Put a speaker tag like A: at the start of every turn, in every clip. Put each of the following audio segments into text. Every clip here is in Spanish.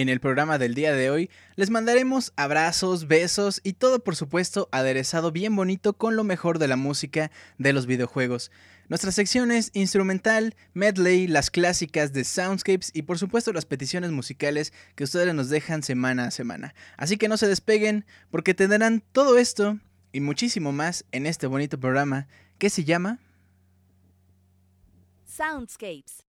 A: En el programa del día de hoy les mandaremos abrazos, besos y todo por supuesto aderezado bien bonito con lo mejor de la música de los videojuegos. Nuestras secciones instrumental, medley, las clásicas de Soundscapes y por supuesto las peticiones musicales que ustedes nos dejan semana a semana. Así que no se despeguen porque tendrán todo esto y muchísimo más en este bonito programa que se llama
B: Soundscapes.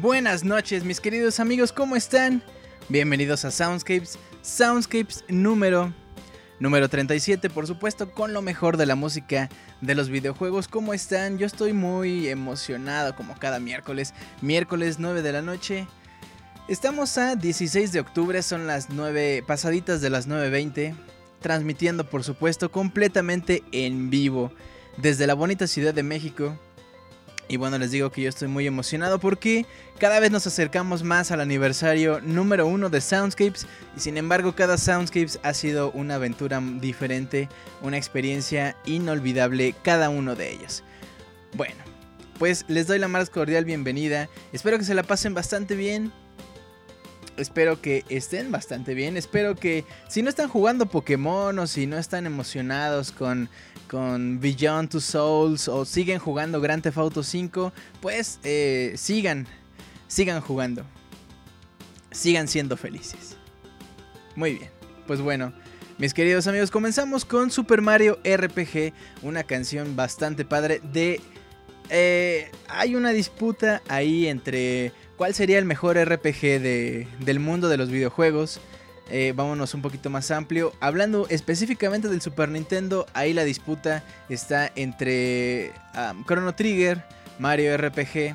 A: Buenas noches mis queridos amigos, ¿cómo están? Bienvenidos a Soundscapes, Soundscapes número número 37, por supuesto, con lo mejor de la música de los videojuegos. ¿Cómo están? Yo estoy muy emocionado como cada miércoles, miércoles 9 de la noche. Estamos a 16 de octubre, son las 9 pasaditas de las 9:20, transmitiendo por supuesto completamente en vivo desde la bonita Ciudad de México y bueno, les digo que yo estoy muy emocionado porque cada vez nos acercamos más al aniversario número uno de Soundscapes. Y sin embargo, cada Soundscapes ha sido una aventura diferente, una experiencia inolvidable cada uno de ellos. Bueno, pues les doy la más cordial bienvenida. Espero que se la pasen bastante bien. Espero que estén bastante bien. Espero que si no están jugando Pokémon o si no están emocionados con con Beyond Two Souls o siguen jugando Grand Theft Auto 5, pues eh, sigan, sigan jugando. Sigan siendo felices. Muy bien, pues bueno, mis queridos amigos, comenzamos con Super Mario RPG, una canción bastante padre de... Eh, hay una disputa ahí entre cuál sería el mejor RPG de, del mundo de los videojuegos. Eh, vámonos un poquito más amplio. Hablando específicamente del Super Nintendo, ahí la disputa está entre Chrono Trigger, Mario RPG.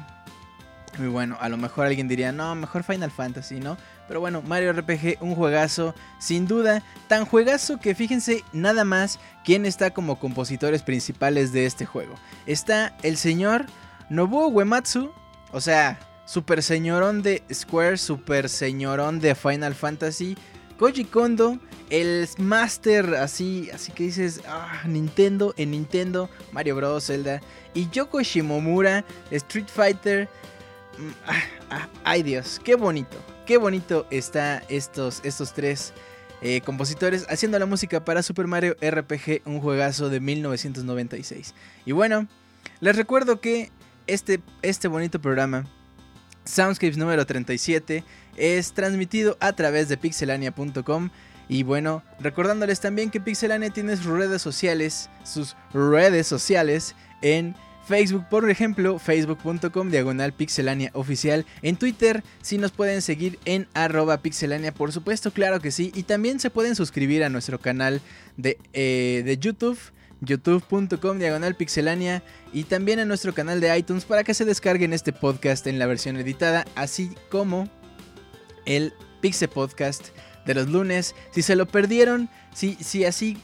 A: Muy bueno, a lo mejor alguien diría, no, mejor Final Fantasy, ¿no? Pero bueno, Mario RPG, un juegazo, sin duda, tan juegazo que fíjense nada más quién está como compositores principales de este juego. Está el señor Nobuo Uematsu, o sea, super señorón de Square, super señorón de Final Fantasy, Koji Kondo, el Master, así, así que dices, ah, Nintendo, en Nintendo, Mario Bros, Zelda, y Yoko Shimomura, Street Fighter. Mm, ah, ah, ay Dios, qué bonito, qué bonito está estos, estos tres eh, compositores haciendo la música para Super Mario RPG, un juegazo de 1996. Y bueno, les recuerdo que este, este bonito programa, Soundscapes número 37, es transmitido a través de pixelania.com. Y bueno, recordándoles también que Pixelania tiene sus redes sociales, sus redes sociales en Facebook, por ejemplo, facebook.com diagonal pixelania oficial. En Twitter, si nos pueden seguir en arroba pixelania, por supuesto, claro que sí. Y también se pueden suscribir a nuestro canal de, eh, de YouTube, youtube.com diagonal pixelania. Y también a nuestro canal de iTunes para que se descarguen este podcast en la versión editada, así como el Pixel Podcast de los lunes. Si se lo perdieron, si, si así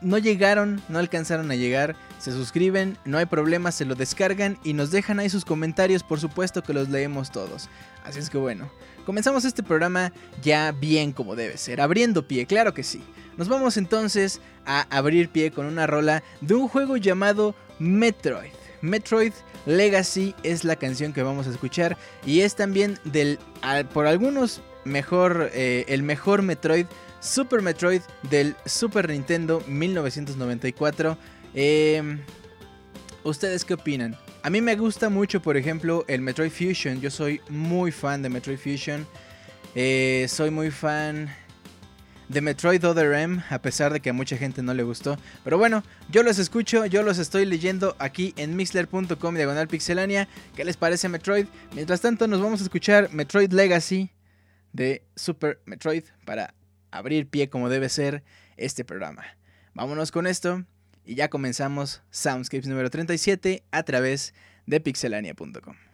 A: no llegaron, no alcanzaron a llegar, se suscriben, no hay problema, se lo descargan y nos dejan ahí sus comentarios, por supuesto que los leemos todos. Así es que bueno, comenzamos este programa ya bien como debe ser, abriendo pie, claro que sí. Nos vamos entonces a abrir pie con una rola de un juego llamado Metroid. Metroid Legacy es la canción que vamos a escuchar y es también del, por algunos, mejor, eh, el mejor Metroid, Super Metroid del Super Nintendo 1994. Em, ¿Ustedes qué opinan? A mí me gusta mucho, por ejemplo, el Metroid Fusion. Yo soy muy fan de Metroid Fusion. Eh, soy muy fan de Metroid Other M, a pesar de que a mucha gente no le gustó. Pero bueno, yo los escucho, yo los estoy leyendo aquí en mixler.com diagonal pixelania. ¿Qué les parece Metroid? Mientras tanto, nos vamos a escuchar Metroid Legacy de Super Metroid para abrir pie como debe ser este programa. Vámonos con esto y ya comenzamos Soundscapes número 37 a través de pixelania.com.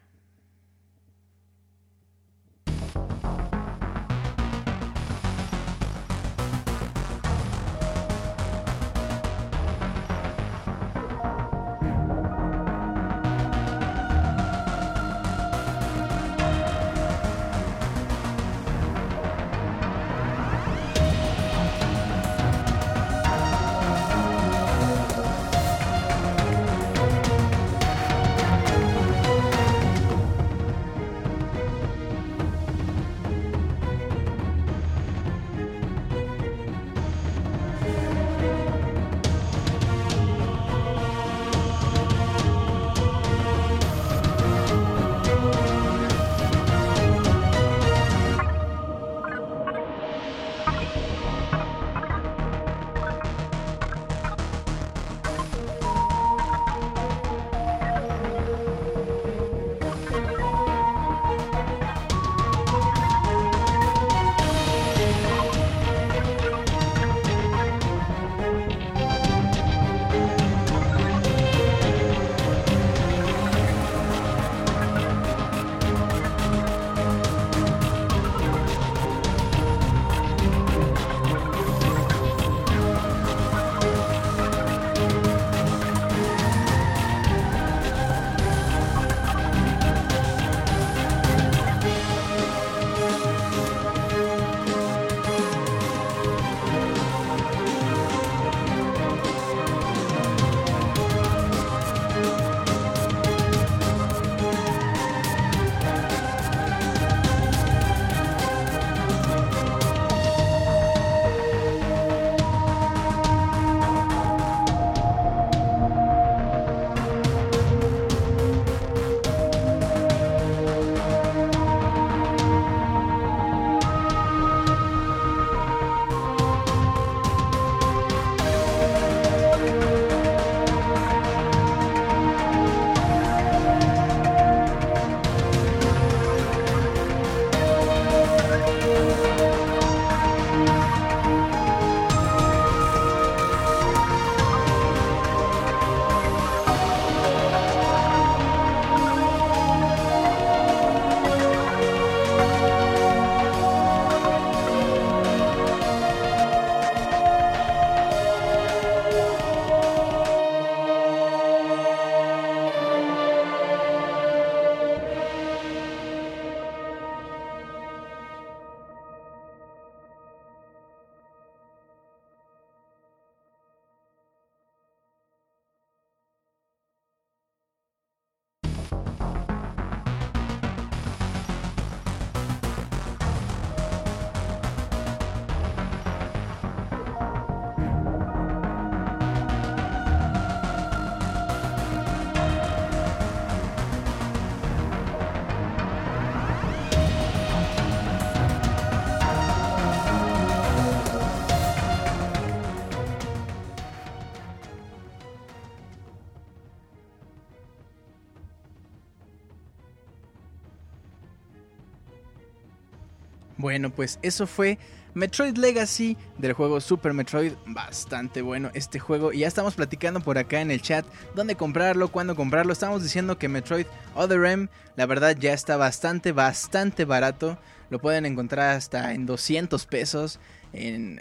A: Bueno, pues eso fue Metroid Legacy del juego Super Metroid. Bastante bueno este juego. Y ya estamos platicando por acá en el chat dónde comprarlo, cuándo comprarlo. Estamos diciendo que Metroid Other M, la verdad, ya está bastante, bastante barato. Lo pueden encontrar hasta en 200 pesos. En,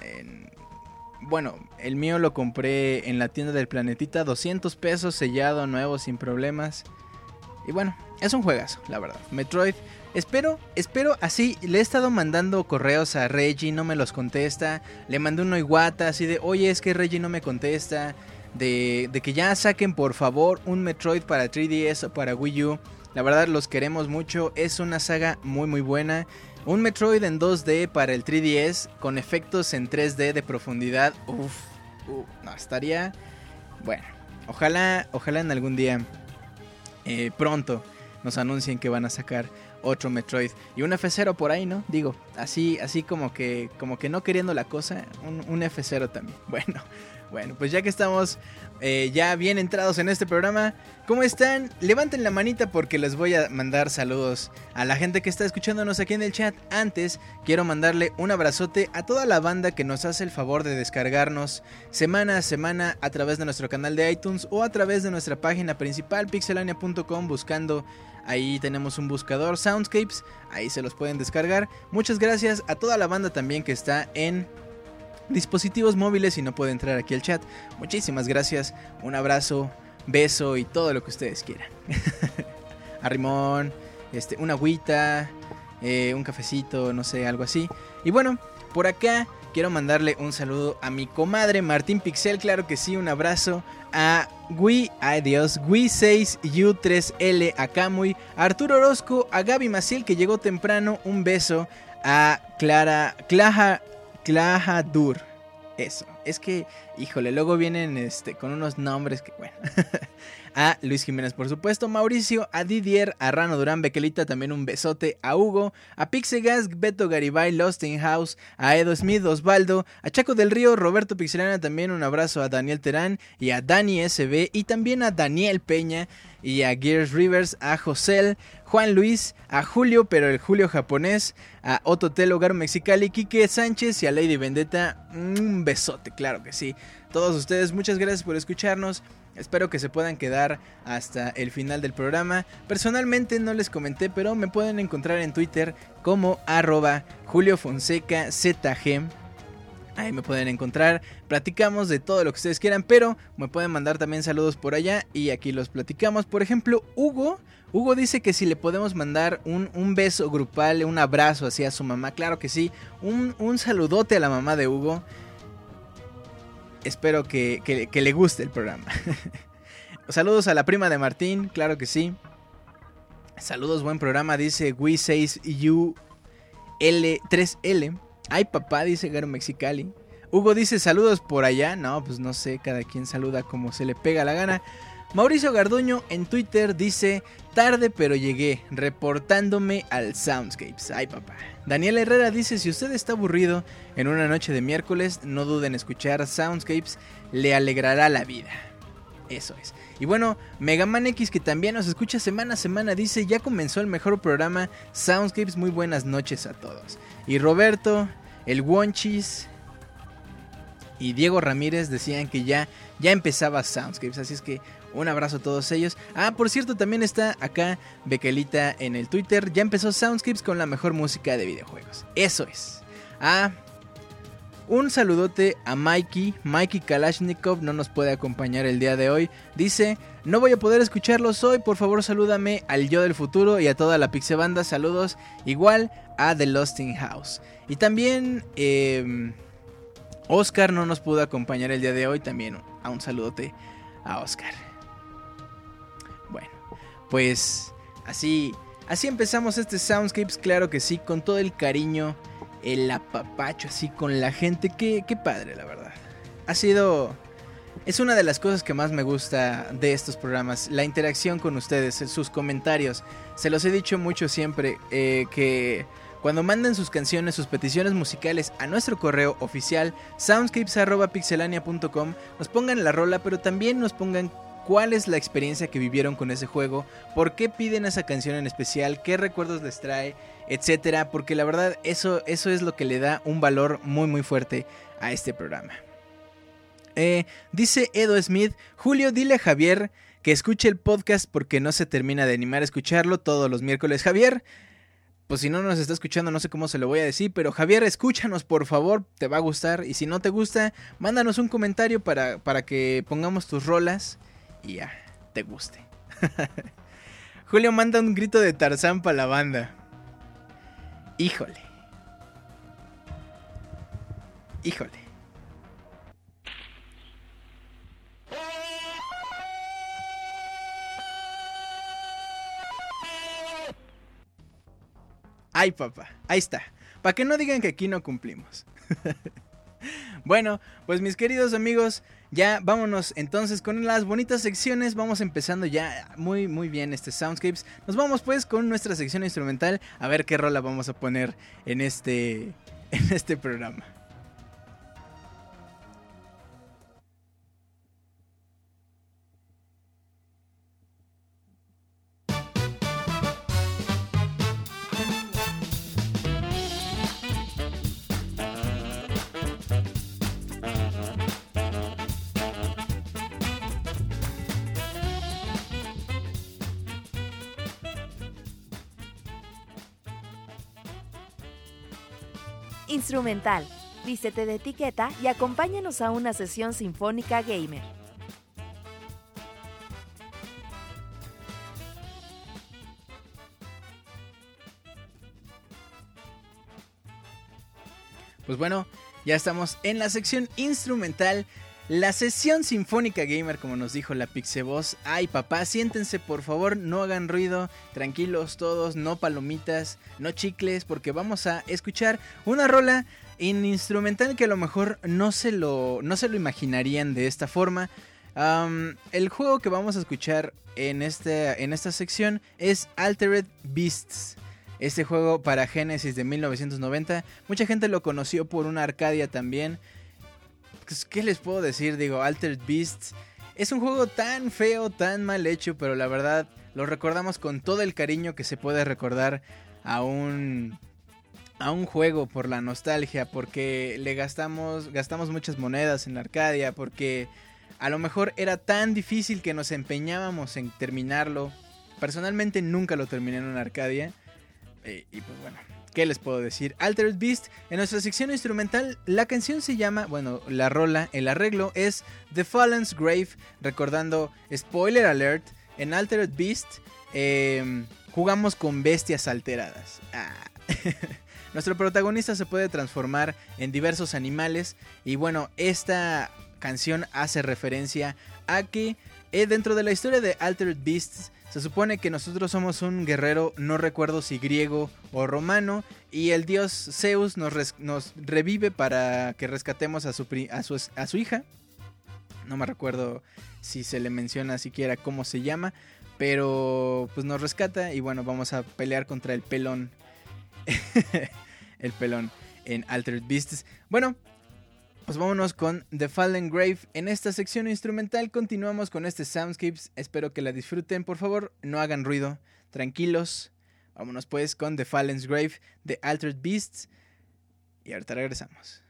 A: bueno, el mío lo compré en la tienda del planetita. 200 pesos sellado, nuevo, sin problemas. Y bueno, es un juegazo, la verdad. Metroid Espero, espero así. Le he estado mandando correos a Reggie, no me los contesta. Le mandé uno Iwata así de, oye, es que Reggie no me contesta. De, que ya saquen por favor un Metroid para 3DS o para Wii U. La verdad los queremos mucho. Es una saga muy muy buena. Un Metroid en 2D para el 3DS con efectos en 3D de profundidad. Uf, no, estaría... Bueno, ojalá, ojalá en algún día eh, pronto nos anuncien que van a sacar otro Metroid y un F0 por ahí, ¿no? Digo, así, así como que, como que no queriendo la cosa, un, un F0 también. Bueno, bueno, pues ya que estamos eh, ya bien entrados en este programa, ¿cómo están? Levanten la manita porque les voy a mandar saludos a la gente que está escuchándonos aquí en el chat. Antes, quiero mandarle un abrazote a toda la banda que nos hace el favor de descargarnos semana a semana a través de nuestro canal de iTunes o a través de nuestra página principal pixelania.com buscando Ahí tenemos un buscador Soundscapes, ahí se los pueden descargar. Muchas gracias a toda la banda también que está en dispositivos móviles y no puede entrar aquí al chat. Muchísimas gracias, un abrazo, beso y todo lo que ustedes quieran. a Rimón, este, una agüita, eh, un cafecito, no sé, algo así. Y bueno, por acá quiero mandarle un saludo a mi comadre Martín Pixel, claro que sí, un abrazo a Gui, ay Dios, Gui 6 U3L, a Kamui, a Arturo Orozco, a Gaby Maciel que llegó temprano, un beso a Clara, Claja, Claja Dur. Eso, es que, híjole, luego vienen este, con unos nombres que, bueno. a Luis Jiménez, por supuesto, Mauricio, a Didier, a Rano Durán, Bequelita, también un besote, a Hugo, a Pixegas, Beto Garibay, Lost in House, a Edo Smith, Osvaldo, a Chaco del Río, Roberto Pixelana, también un abrazo a Daniel Terán y a Dani SB y también a Daniel Peña y a Gears Rivers, a José, Juan Luis, a Julio, pero el Julio japonés, a Otto Telo, Garo Mexicali, Quique Sánchez y a Lady Vendetta. Un besote, claro que sí. Todos ustedes, muchas gracias por escucharnos. Espero que se puedan quedar hasta el final del programa. Personalmente no les comenté, pero me pueden encontrar en Twitter como arroba Julio Fonseca ZG. Ahí me pueden encontrar. Platicamos de todo lo que ustedes quieran, pero me pueden mandar también saludos por allá y aquí los platicamos. Por ejemplo, Hugo. Hugo dice que si le podemos mandar un, beso grupal, un abrazo hacia su mamá. Claro que sí. Un, un saludote a la mamá de Hugo espero que, le guste el programa. Saludos a la prima de Martín, claro que sí. Saludos, buen programa, dice Wii6UL3L. Ay, papá, dice Garo Mexicali. Hugo dice saludos por allá. No, pues no sé, cada quien saluda como se le pega la gana. Mauricio Garduño en Twitter dice, tarde pero llegué, reportándome al Soundscapes. Ay papá. Daniel Herrera dice, si usted está aburrido en una noche de miércoles, no duden en escuchar Soundscapes, le alegrará la vida. Eso es. Y bueno, Megaman X que también nos escucha semana a semana dice, ya comenzó el mejor programa Soundscapes, muy buenas noches a todos. Y Roberto, el Wonchis y Diego Ramírez decían que ya, ya empezaba Soundscapes, así es que un abrazo a todos ellos. Ah, por cierto, también está acá Bequelita en el Twitter. Ya empezó Soundscapes con la mejor música de videojuegos. Eso es. Ah, un saludote a Mikey. Mikey Kalashnikov no nos puede acompañar el día de hoy. Dice, no voy a poder escucharlos hoy. Por favor, salúdame al yo del futuro y a toda la Pixebanda. Saludos igual a The Lost in House. Y también... Em, Oscar no nos pudo acompañar el día de hoy. También a un saludote a Oscar pues así, así empezamos este Soundscapes, claro que sí, con todo el cariño, el apapacho, así con la gente, qué, qué padre, la verdad. Ha sido, es una de las cosas que más me gusta de estos programas, la interacción con ustedes, sus comentarios. Se los he dicho mucho siempre, eh, que cuando manden sus canciones, sus peticiones musicales a nuestro correo oficial soundscapes.pixelania.com, nos pongan la rola, pero también nos pongan cuál es la experiencia que vivieron con ese juego, por qué piden esa canción en especial, qué recuerdos les trae, etcétera, porque la verdad eso, eso es lo que le da un valor muy muy fuerte a este programa. Eh, dice Edo Smith, Julio, dile a Javier que escuche el podcast porque no se termina de animar a escucharlo todos los miércoles. Javier, pues si no nos está escuchando, no sé cómo se lo voy a decir, pero Javier, escúchanos por favor, te va a gustar. Y si no te gusta, mándanos un comentario para, para que pongamos tus rolas y ya, te guste. Julio manda un grito de Tarzán para la banda. Híjole. Híjole. Ay, papá, ahí está. Para que no digan que aquí no cumplimos. bueno, pues mis queridos amigos, ya vámonos entonces con las bonitas secciones. Vamos empezando ya muy muy bien este Soundscapes. Nos vamos pues con nuestra sección instrumental a ver qué rola vamos a poner en este en este programa.
B: Vístete de etiqueta y acompáñanos a una sesión sinfónica gamer.
A: Pues bueno, ya estamos en la sección instrumental. La sesión sinfónica gamer, como nos dijo la Pixeboss. Ay, papá, siéntense, por favor, no hagan ruido, tranquilos todos, no palomitas, no chicles, porque vamos a escuchar una rola en instrumental que a lo mejor no se lo, no se lo imaginarían de esta forma. el juego que vamos a escuchar en, este, en esta sección es Altered Beasts. Este juego para Genesis de 1990. Mucha gente lo conoció por una Arcadia también. Pues, ¿qué les puedo decir? Digo, Altered Beasts es un juego tan feo, tan mal hecho, pero la verdad lo recordamos con todo el cariño que se puede recordar a un a un juego por la nostalgia, porque le gastamos gastamos muchas monedas en la Arcadia, porque a lo mejor era tan difícil que nos empeñábamos en terminarlo. Personalmente nunca lo terminé en una Arcadia. Eh, y pues bueno, ¿Qué les puedo decir? Altered Beast, en nuestra sección instrumental, la canción se llama, bueno, la rola, el arreglo es The Fallen's Grave, recordando, spoiler alert, en Altered Beast em, jugamos con bestias alteradas. Ah. Nuestro protagonista se puede transformar en diversos animales y bueno, esta canción hace referencia a que eh, dentro de la historia de Altered Beasts se supone que nosotros somos un guerrero, no recuerdo si griego o romano, y el dios Zeus nos, revive para que rescatemos a su, a, su, a su hija. No me recuerdo si se le menciona siquiera cómo se llama, pero pues nos rescata y bueno, vamos a pelear contra el pelón. el pelón en Altered Beasts. Bueno, pues vámonos con The Fallen Grave. En esta sección instrumental continuamos con este Soundscapes. Espero que la disfruten. Por favor, no hagan ruido. Tranquilos. Vámonos pues con The Fallen Grave de Altered Beasts. Y ahorita regresamos.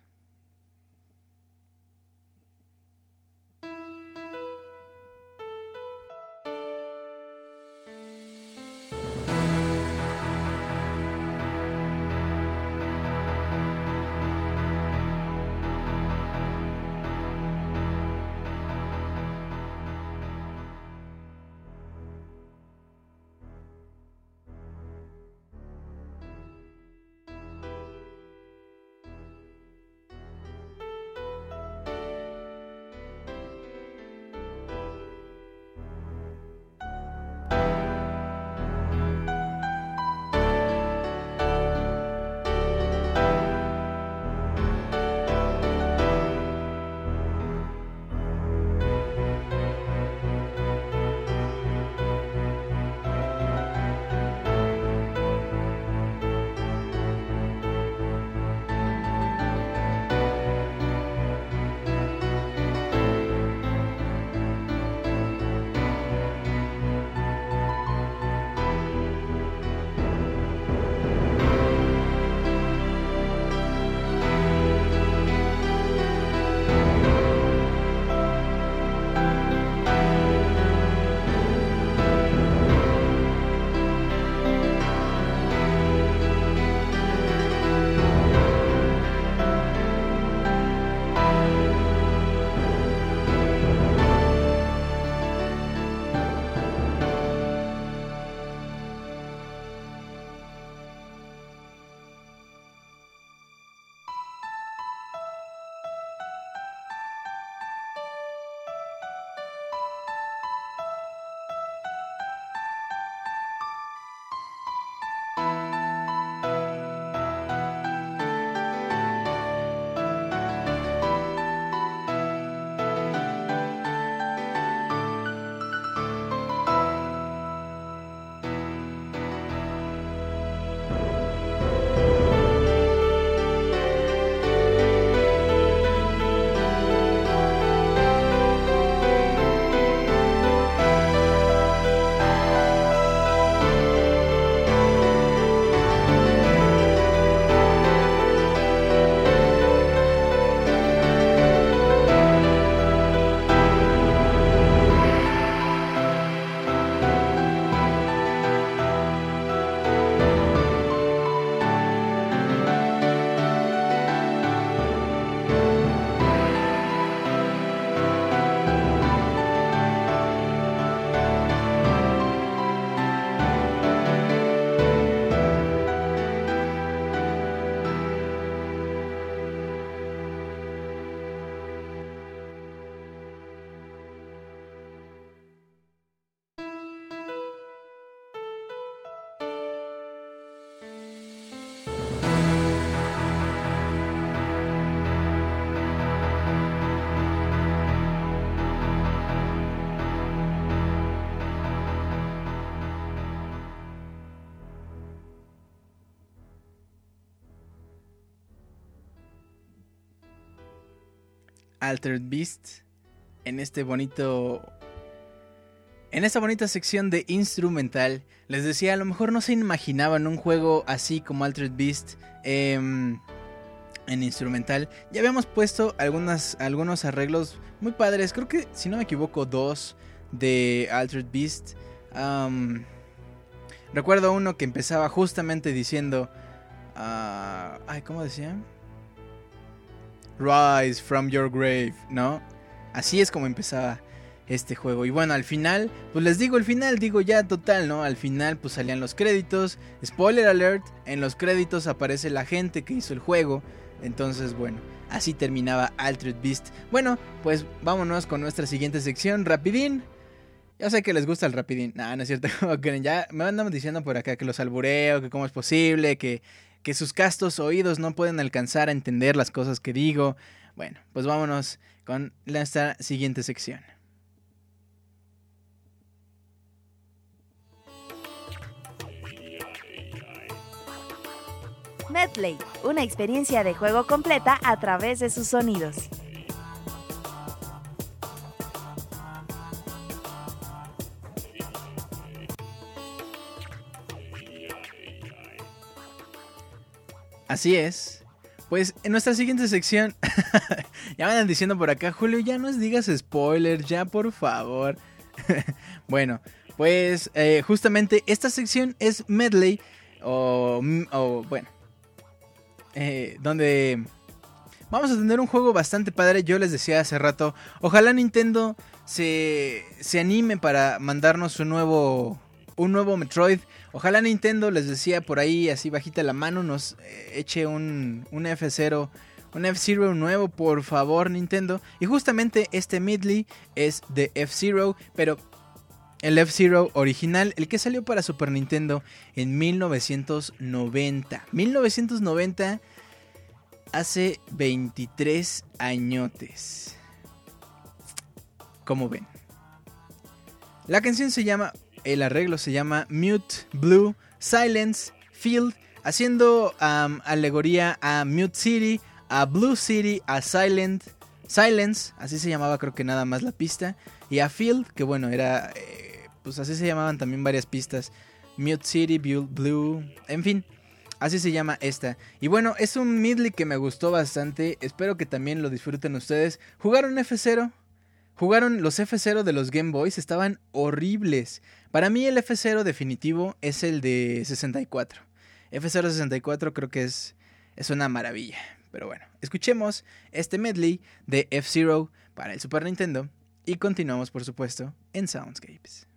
A: Altered Beast en este bonito en esta bonita sección de instrumental, les decía, a lo mejor no se imaginaban un juego así como Altered Beast em, en instrumental. Ya habíamos puesto algunas, algunos arreglos muy padres, creo que si no me equivoco, dos de Altered Beast. recuerdo uno que empezaba justamente diciendo... Ah, ay, ¿cómo decía? Rise from your grave, ¿no? Así es como empezaba este juego. Y bueno, al final, pues les digo el final, digo ya total, ¿no? Al final pues salían los créditos. Spoiler alert, en los créditos aparece la gente que hizo el juego. Entonces, bueno, así terminaba Altered Beast. Bueno, pues vámonos con nuestra siguiente sección, rapidín. Ya sé que les gusta el rapidín. No, no es cierto. ya me andan diciendo por acá que los albureo, que cómo es posible, que, que sus castos oídos no pueden alcanzar a entender las cosas que digo. Bueno, pues vámonos con nuestra siguiente sección.
B: Medley, una experiencia de juego completa a través de sus sonidos.
A: Así es. Pues en nuestra siguiente sección, ya andan diciendo por acá, Julio, ya no digas spoiler, ya por favor. bueno, pues eh, justamente esta sección es medley, o, o bueno, eh, donde vamos a tener un juego bastante padre. Yo les decía hace rato, ojalá Nintendo se, se anime para mandarnos un nuevo, un nuevo Metroid. Ojalá Nintendo, les decía por ahí, así bajita la mano, nos eh, eche un, un F0 un F-Zero nuevo, por favor, Nintendo. Y justamente este Midley es de F-Zero, pero el F-Zero original, el que salió para Super Nintendo en 1990. 1990 hace 23 añotes. Como ven. La canción se llama, el arreglo se llama Mute, Blue, Silence, Field, haciendo alegoría a Mute City, a Blue City, a Silent, Silence, así se llamaba creo que nada más la pista, y a Field, que bueno, era... Eh, pues así se llamaban también varias pistas. Mute City, Blue, en fin. Así se llama esta. Y bueno, es un midley que me gustó bastante. Espero que también lo disfruten ustedes. ¿Jugaron F0? ¿Jugaron los F0 de los Game Boys? Estaban horribles. Para mí el F0 definitivo es el de 64. F0 64 creo que es, es una maravilla. Pero bueno, escuchemos este medley de F0 para el Super Nintendo. Y continuamos, por supuesto, en Soundscapes.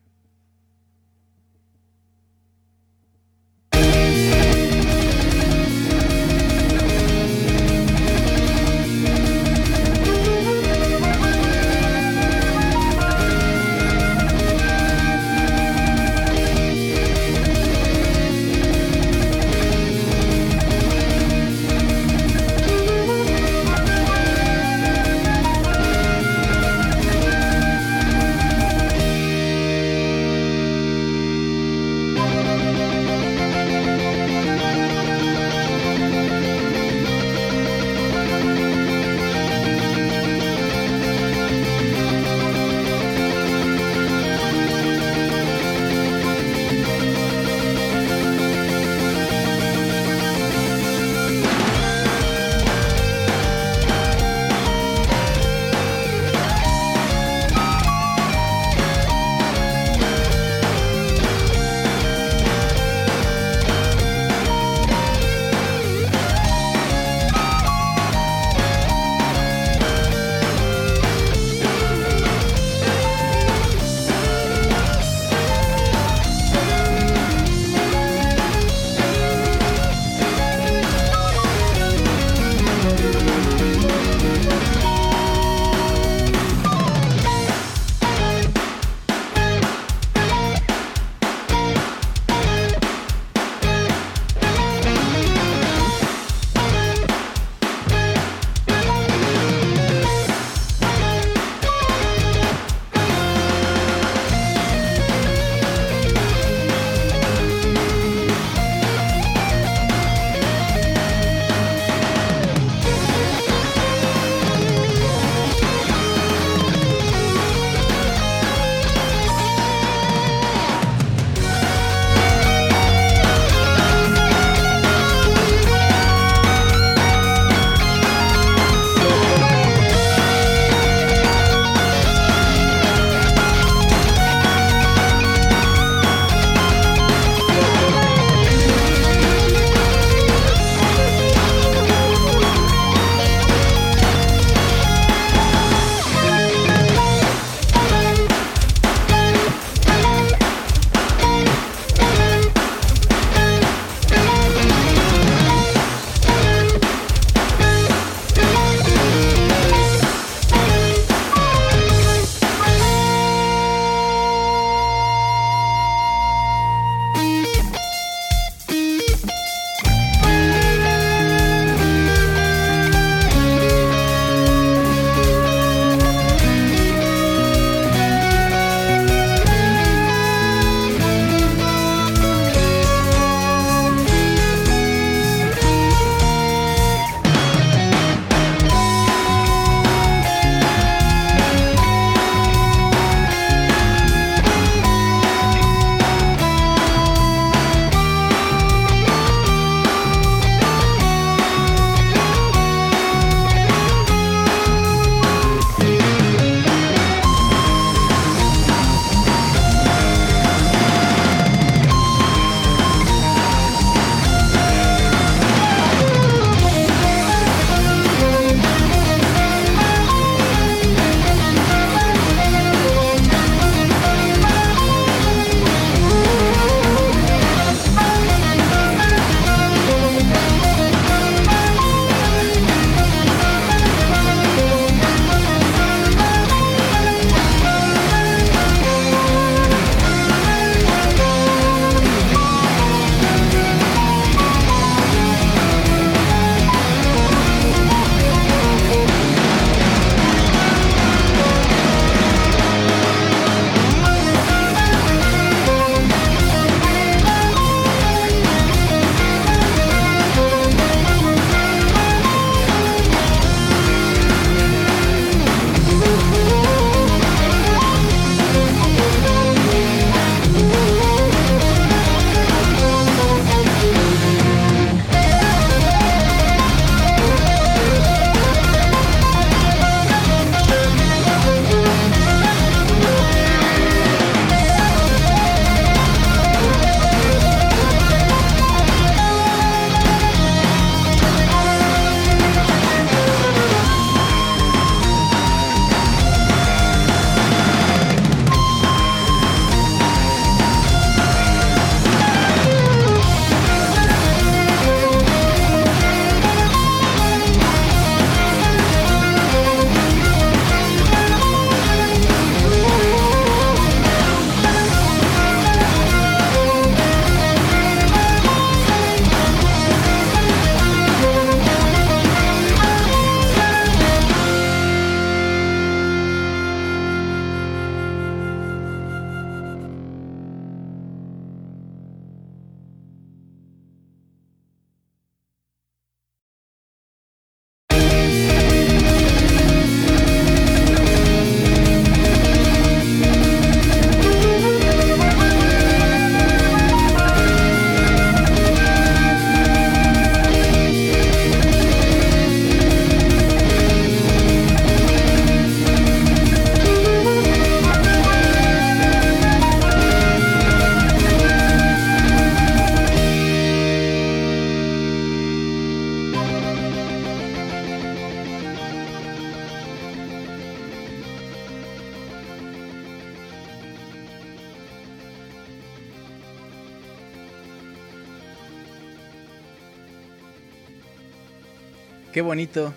A: Bonito.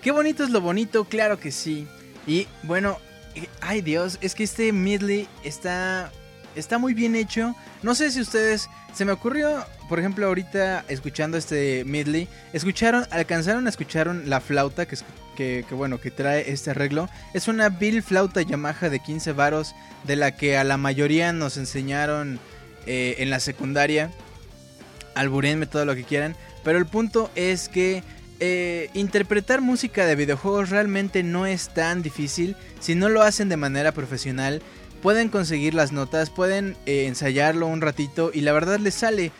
A: Qué bonito es lo bonito, claro que sí. Y bueno, eh, ay Dios, es que este medley está está muy bien hecho. No sé si ustedes se me ocurrió, por ejemplo, ahorita escuchando este medley, escucharon, alcanzaron a escuchar la flauta que, que, bueno, que trae este arreglo. Es una Bill flauta Yamaha de 15 varos de la que a la mayoría nos enseñaron eh, en la secundaria. Alburenme todo lo que quieran, pero el punto es que eh, interpretar música de videojuegos realmente no es tan difícil si no lo hacen de manera profesional pueden conseguir las notas, pueden eh, ensayarlo un ratito y la verdad les sale.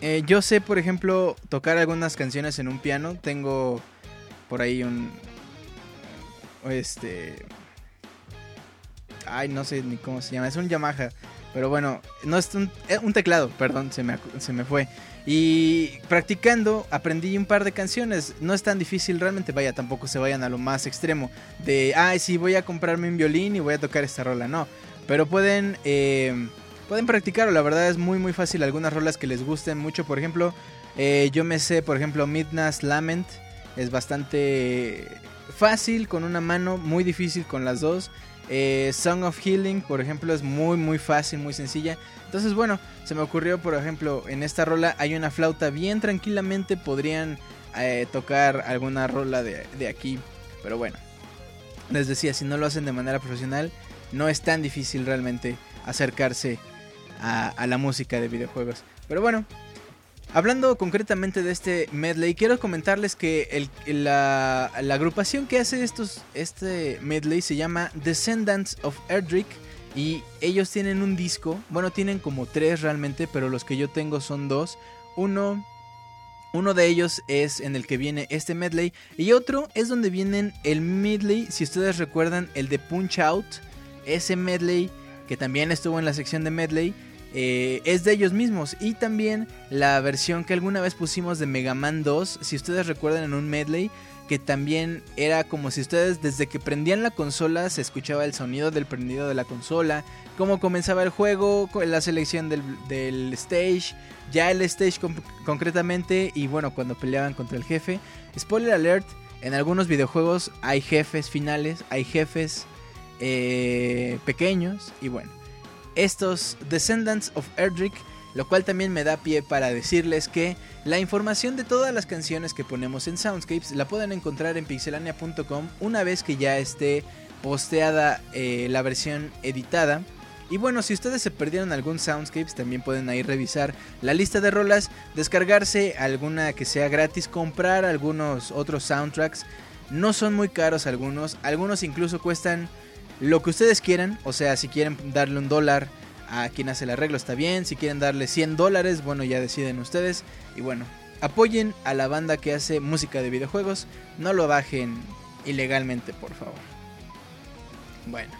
A: Eh, yo sé, por ejemplo, tocar algunas canciones en un piano. Tengo por ahí un... Este... Ay, no sé ni cómo se llama. Es un Yamaha. Pero bueno, no es un, eh, un teclado, perdón, se me, se me fue. Y practicando aprendí un par de canciones. No es tan difícil realmente, vaya, tampoco se vayan a lo más extremo. De, ay, sí, voy a comprarme un violín y voy a tocar esta rola. No, pero pueden, eh, pueden practicarlo. La verdad es muy, muy fácil. Algunas rolas que les gusten mucho, por ejemplo, eh, yo me sé, por ejemplo, Midnight's Lament. Es bastante fácil con una mano, muy difícil con las dos. Eh, Song of Healing, por ejemplo, es muy muy fácil, muy sencilla. Entonces, bueno, se me ocurrió, por ejemplo, en esta rola hay una flauta bien tranquilamente, podrían eh, tocar alguna rola de, aquí. Pero bueno, les decía, si no lo hacen de manera profesional, no es tan difícil realmente acercarse a la música de videojuegos. Pero bueno, Hablando concretamente de este medley, quiero comentarles que la, agrupación que hace estos, este medley se llama Descendants of Erdrick y ellos tienen un disco, bueno tienen como tres realmente, pero los que yo tengo son dos. Uno, uno de ellos es en el que viene este medley y otro es donde vienen el medley, si ustedes recuerdan el de Punch Out, ese medley que también estuvo en la sección de medley eh, es de ellos mismos. Y también la versión que alguna vez pusimos de Mega Man 2, si ustedes recuerdan en un medley, que también era como si ustedes desde que prendían la consola se escuchaba el sonido del prendido de la consola, cómo comenzaba el juego, la selección del, stage, ya el stage concretamente y bueno, cuando peleaban contra el jefe. Spoiler alert, en algunos videojuegos hay jefes finales, hay jefes eh, pequeños y bueno estos Descendants of Erdrick, lo cual también me da pie para decirles que la información de todas las canciones que ponemos en Soundscapes la pueden encontrar en pixelania.com una vez que ya esté posteada eh, la versión editada. Y bueno, si ustedes se perdieron algún Soundscapes, también pueden ahí revisar la lista de rolas, descargarse alguna que sea gratis, comprar algunos otros soundtracks. No son muy caros algunos, algunos incluso cuestan lo que ustedes quieran. O sea, si quieren darle un dólar a quien hace el arreglo está bien. Si quieren darle 100 dólares, bueno, ya deciden ustedes. Y bueno, apoyen a la banda que hace música de videojuegos. No lo bajen ilegalmente, por favor. Bueno,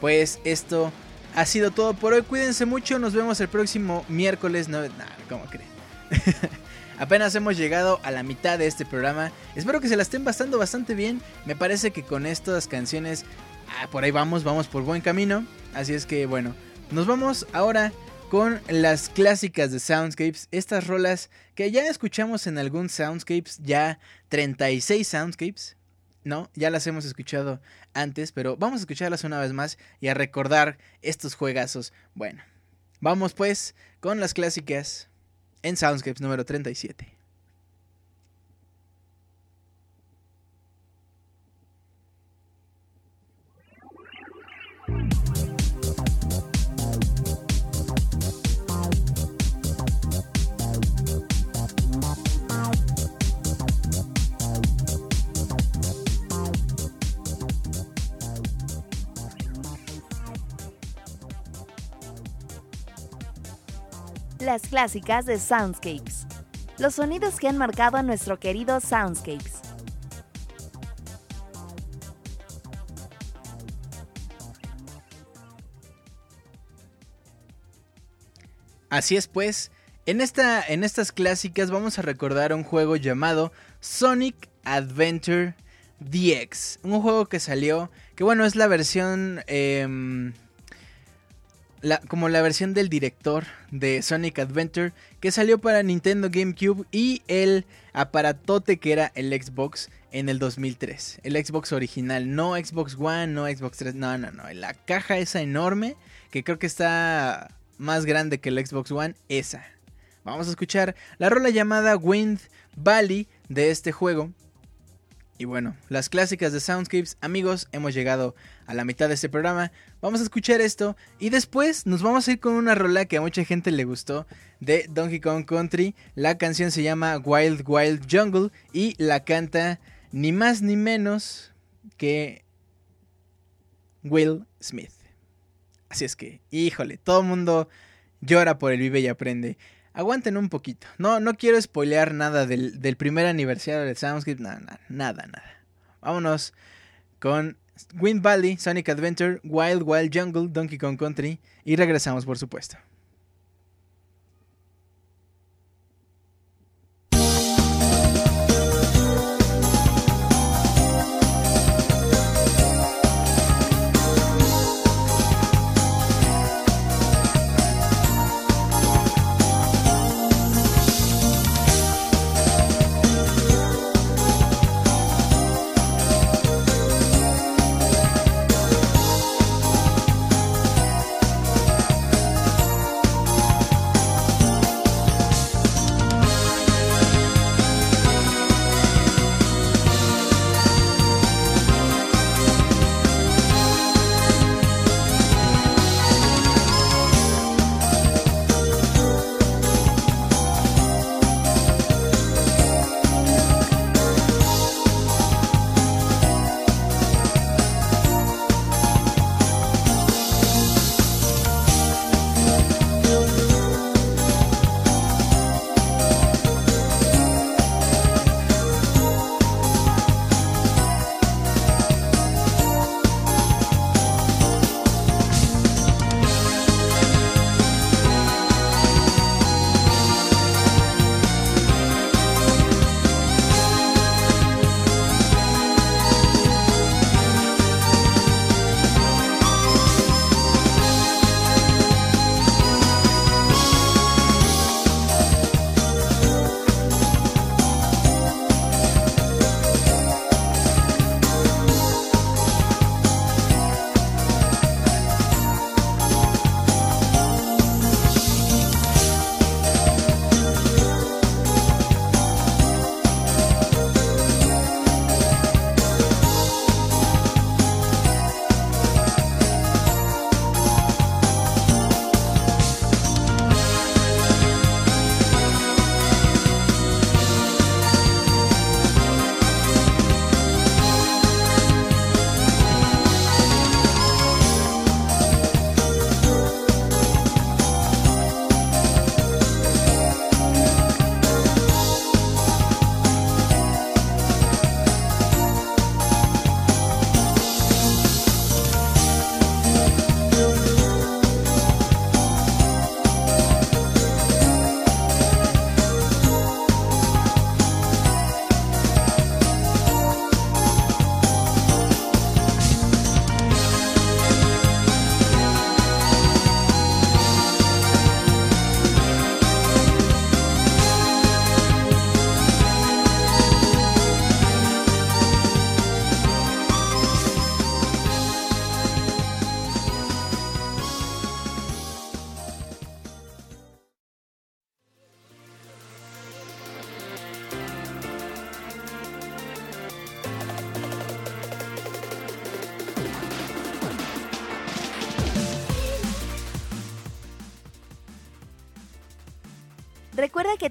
A: pues esto ha sido todo por hoy. Cuídense mucho. Nos vemos el próximo miércoles. No, ¿cómo creen? Apenas hemos llegado a la mitad de este programa. Espero que se la estén bastante bastante bien. Me parece que con estas canciones Ah, por ahí vamos, vamos por buen camino. Así es que bueno, nos vamos ahora con las clásicas de Soundscapes, estas rolas que ya escuchamos en algún Soundscapes, ya 36 Soundscapes, ¿no? Ya las hemos escuchado antes, pero vamos a escucharlas una vez más y a recordar estos juegazos. Bueno, vamos pues con las clásicas en Soundscapes número 37.
B: Las clásicas de Soundscapes. Los sonidos que han marcado a nuestro querido Soundscapes.
A: Así es pues, en, esta, en estas clásicas vamos a recordar un juego llamado Sonic Adventure DX. Un juego que salió, que bueno, es la versión... Em, como la versión del director de Sonic Adventure que salió para Nintendo GameCube y el aparatote que era el Xbox en el 2003. El Xbox original, no Xbox One, no Xbox 3, no, no, no. La caja esa enorme que creo que está más grande que el Xbox One, esa. Vamos a escuchar la rola llamada Wind Valley de este juego. Y bueno, las clásicas de Soundscapes, amigos, hemos llegado a la mitad de este programa. Vamos a escuchar esto y después nos vamos a ir con una rola que a mucha gente le gustó de Donkey Kong Country. La canción se llama Wild Wild Jungle y la canta ni más ni menos que Will Smith. Así es que, híjole, todo el mundo llora por el Vive y Aprende. Aguanten un poquito. No, no quiero spoilear nada del, primer aniversario de Soundscape. Nada, nada, nada, nada. Vámonos con Wind Valley, Sonic Adventure, Wild Wild Jungle, Donkey Kong Country. Y regresamos, por supuesto.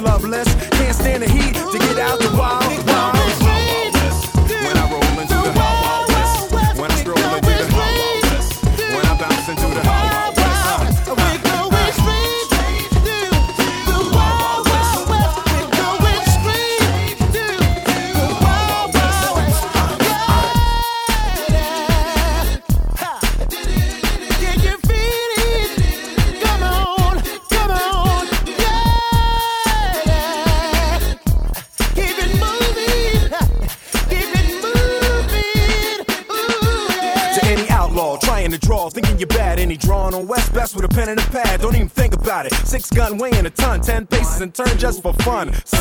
C: loveless just for fun.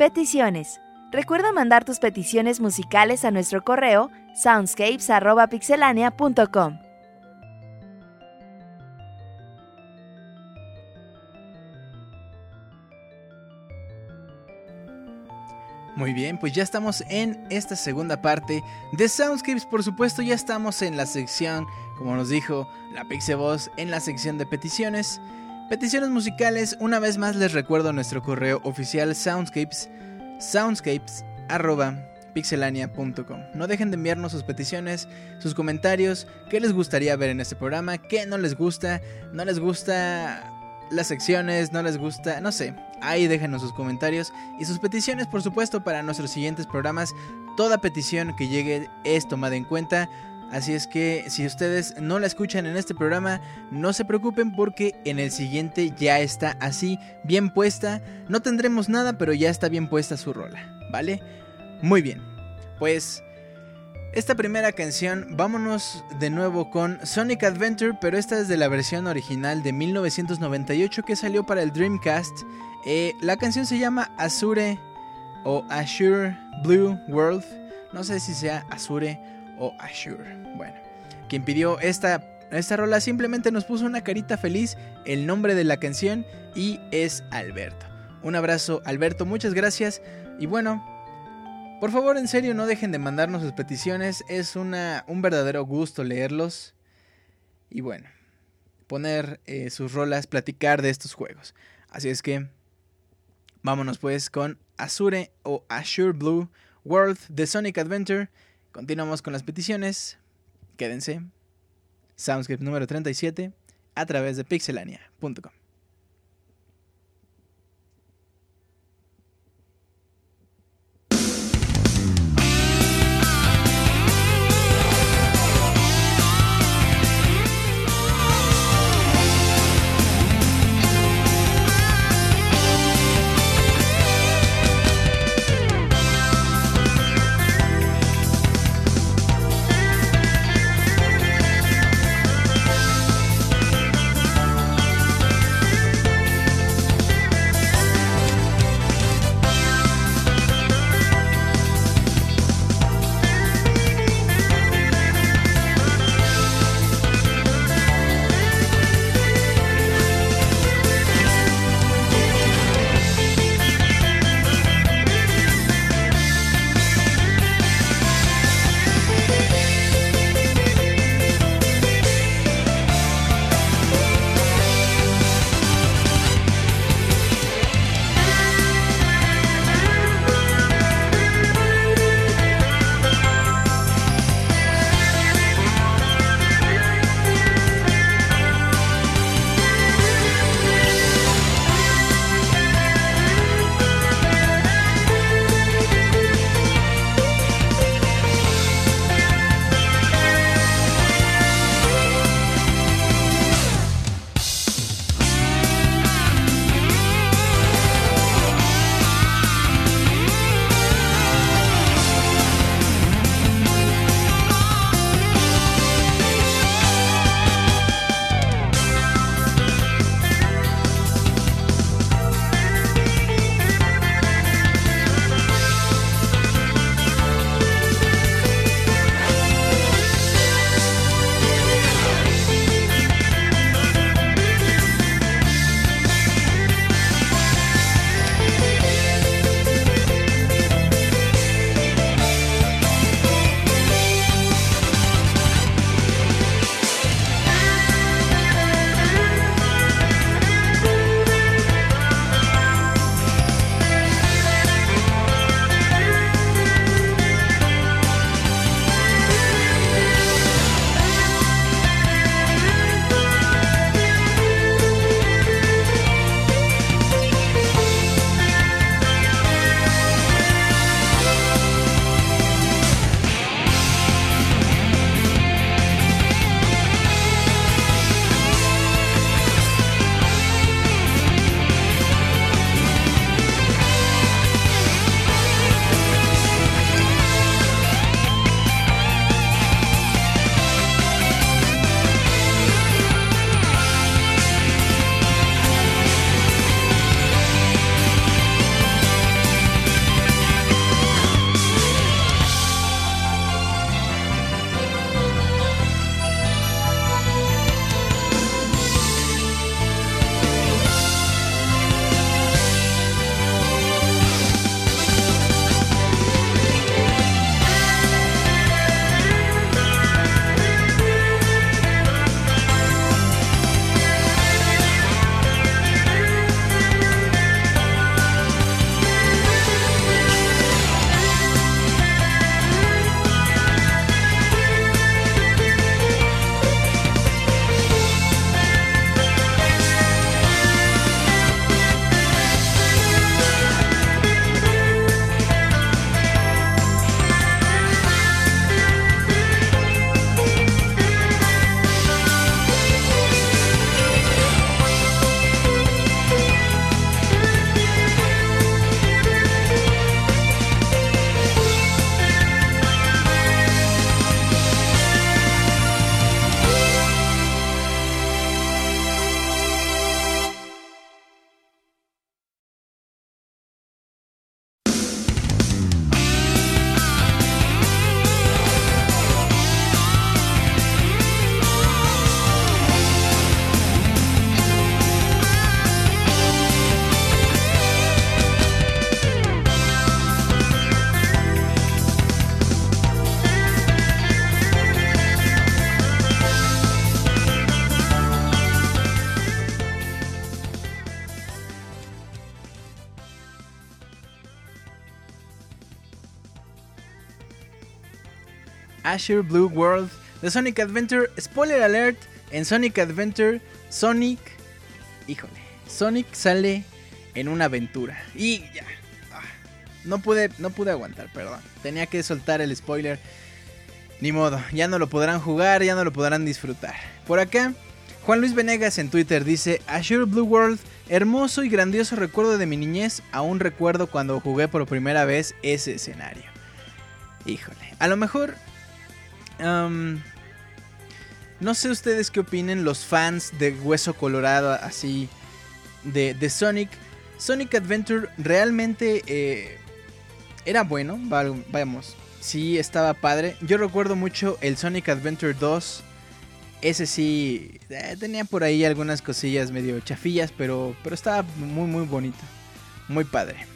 B: Peticiones. Recuerda mandar tus peticiones musicales a nuestro correo soundscapes.pixelania.com.
A: Muy bien, pues ya estamos en esta segunda parte de Soundscapes. Por supuesto, ya estamos en la sección, como nos dijo la Pixie Voz, en la sección de peticiones. Peticiones musicales, una vez más les recuerdo nuestro correo oficial soundscapes, soundscapes pixelania.com. No dejen de enviarnos sus peticiones, sus comentarios, qué les gustaría ver en este programa, qué no les gusta, no les gusta las secciones, no les gusta, no sé. Ahí déjenos sus comentarios y sus peticiones, por supuesto, para nuestros siguientes programas. Toda petición que llegue es tomada en cuenta. Así es que si ustedes no la escuchan en este programa, no se preocupen porque en el siguiente ya está así, bien puesta. No tendremos nada, pero ya está bien puesta su rola, ¿vale? Muy bien. Pues esta primera canción, vámonos de nuevo con Sonic Adventure, pero esta es de la versión original de 1998 que salió para el Dreamcast. Eh, la canción se llama Azure o Azure Blue World. No sé si sea Azure o Azure. Bueno, quien pidió esta, esta rola simplemente nos puso una carita feliz, el nombre de la canción y es Alberto. Un abrazo Alberto, muchas gracias y bueno, por favor, en serio, no dejen de mandarnos sus peticiones. Es una, un verdadero gusto leerlos. Y bueno, poner eh, sus rolas, platicar de estos juegos. Así es que, vámonos pues con Azure o Azure Blue World de Sonic Adventure. Continuamos con las peticiones. Quédense. Soundscript número 37 a través de pixelania.com. Azure Blue World de Sonic Adventure. Spoiler alert, en Sonic Adventure, Sonic, híjole, Sonic sale en una aventura. Y ya, ah, no pude, no pude aguantar, perdón. Tenía que soltar el spoiler. Ni modo, ya no lo podrán jugar, ya no lo podrán disfrutar. Por acá, Juan Luis Venegas en Twitter dice, Azure Blue World, hermoso y grandioso recuerdo de mi niñez, aún recuerdo cuando jugué por primera vez ese escenario. Híjole, a lo mejor... no sé ustedes qué opinen los fans de Hueso Colorado así de, de Sonic. Sonic Adventure realmente eh, era bueno, vamos, sí estaba padre. Yo recuerdo mucho el Sonic Adventure 2 ese sí eh, tenía por ahí algunas cosillas medio chafillas, pero, pero estaba muy muy bonito. Muy padre.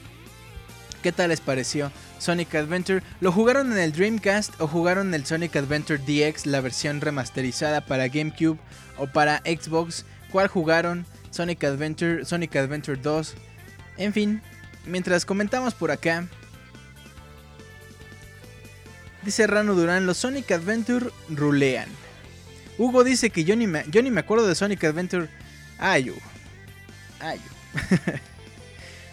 A: ¿Qué tal les pareció Sonic Adventure? ¿Lo jugaron en el Dreamcast o jugaron el Sonic Adventure DX, la versión remasterizada para GameCube o para Xbox? ¿Cuál jugaron? Sonic Adventure, Sonic Adventure 2. En fin, mientras comentamos por acá, dice Rano Durán, los Sonic Adventure rulean. Hugo dice que yo ni me, yo ni me acuerdo de Sonic Adventure. Ay, Hugo. Ay,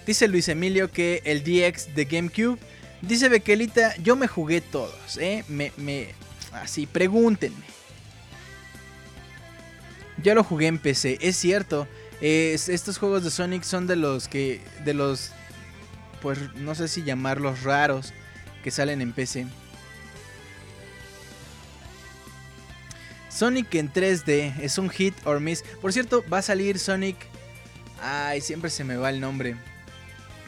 A: dice Luis Emilio que el DX de GameCube. Dice Bequelita, yo me jugué todos, ¿eh? Me, me, así, pregúntenme. Yo lo jugué en PC, es cierto. estos juegos de Sonic son de los que, de los, pues no sé si llamarlos raros, que salen en PC. Sonic en 3D es un hit or miss. Por cierto, va a salir Sonic. Ay, siempre se me va el nombre.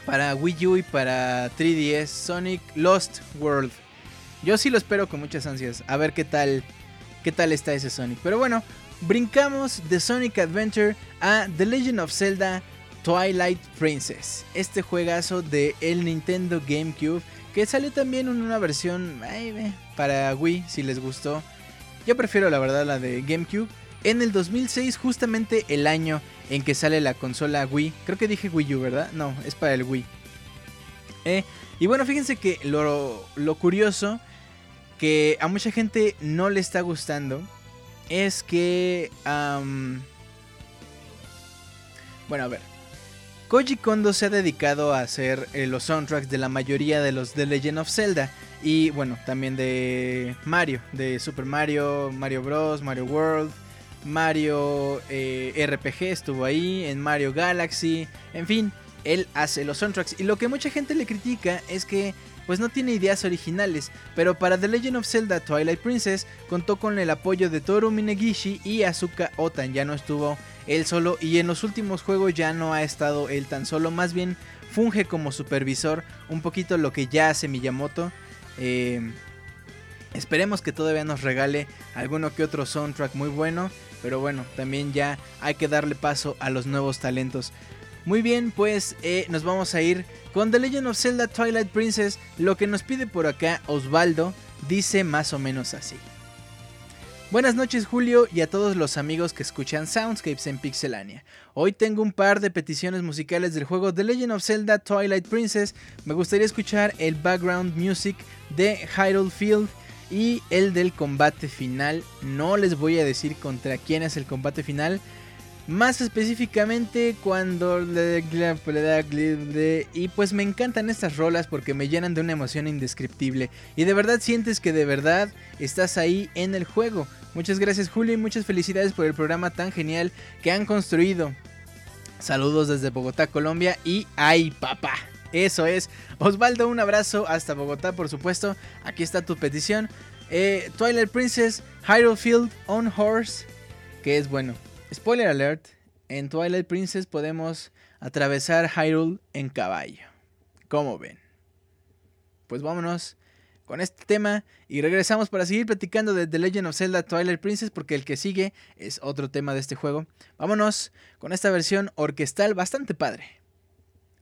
A: Para Wii U y para 3DS, Sonic Lost World. Yo sí lo espero con muchas ansias. A ver qué tal, qué tal está ese Sonic. Pero bueno, brincamos de Sonic Adventure a The Legend of Zelda Twilight Princess. Este juegazo de el Nintendo GameCube que salió también en una versión para Wii si les gustó. Yo prefiero la verdad la de GameCube. En el 2006, justamente el año en que sale la consola Wii. Creo que dije Wii U, ¿verdad? No, es para el Wii. Eh, y bueno, fíjense que lo, curioso que a mucha gente no le está gustando es que... bueno, a ver. Koji Kondo se ha dedicado a hacer eh, los soundtracks de la mayoría de los The Legend of Zelda. Y bueno, también de Mario, de Super Mario, Mario Bros, Mario World, Mario eh, RPG estuvo ahí, en Mario Galaxy, en fin, él hace los soundtracks. Y lo que mucha gente le critica es que pues no tiene ideas originales, pero para The Legend of Zelda Twilight Princess contó con el apoyo de Toru Minegishi y Asuka Otan, ya no estuvo él solo y en los últimos juegos ya no ha estado él tan solo, más bien funge como supervisor, un poquito lo que ya hace Miyamoto. Eh, esperemos que todavía nos regale alguno que otro soundtrack muy bueno. Pero bueno, también ya hay que darle paso a los nuevos talentos. Muy bien, pues eh, nos vamos a ir con The Legend of Zelda Twilight Princess. Lo que nos pide por acá Osvaldo dice más o menos así. Buenas noches Julio y a todos los amigos que escuchan Soundscapes en Pixelania. Hoy tengo un par de peticiones musicales del juego The Legend of Zelda Twilight Princess. Me gustaría escuchar el background music de Hyrule Field y el del combate final. No les voy a decir contra quién es el combate final. Más específicamente cuando y pues me encantan estas rolas porque me llenan de una emoción indescriptible y de verdad sientes que de verdad estás ahí en el juego. Muchas gracias Julio y muchas felicidades por el programa tan genial que han construido. Saludos desde Bogotá, Colombia y ay papá. Eso es. Osvaldo, un abrazo hasta Bogotá, por supuesto. Aquí está tu petición. Eh, Twilight Princess, Hyrule Field on Horse, que es bueno. Spoiler alert, en Twilight Princess podemos atravesar Hyrule en caballo. ¿Cómo ven? Pues vámonos con este tema y regresamos para seguir platicando de The Legend of Zelda Twilight Princess porque el que sigue es otro tema de este juego. Vámonos con esta versión orquestal bastante padre.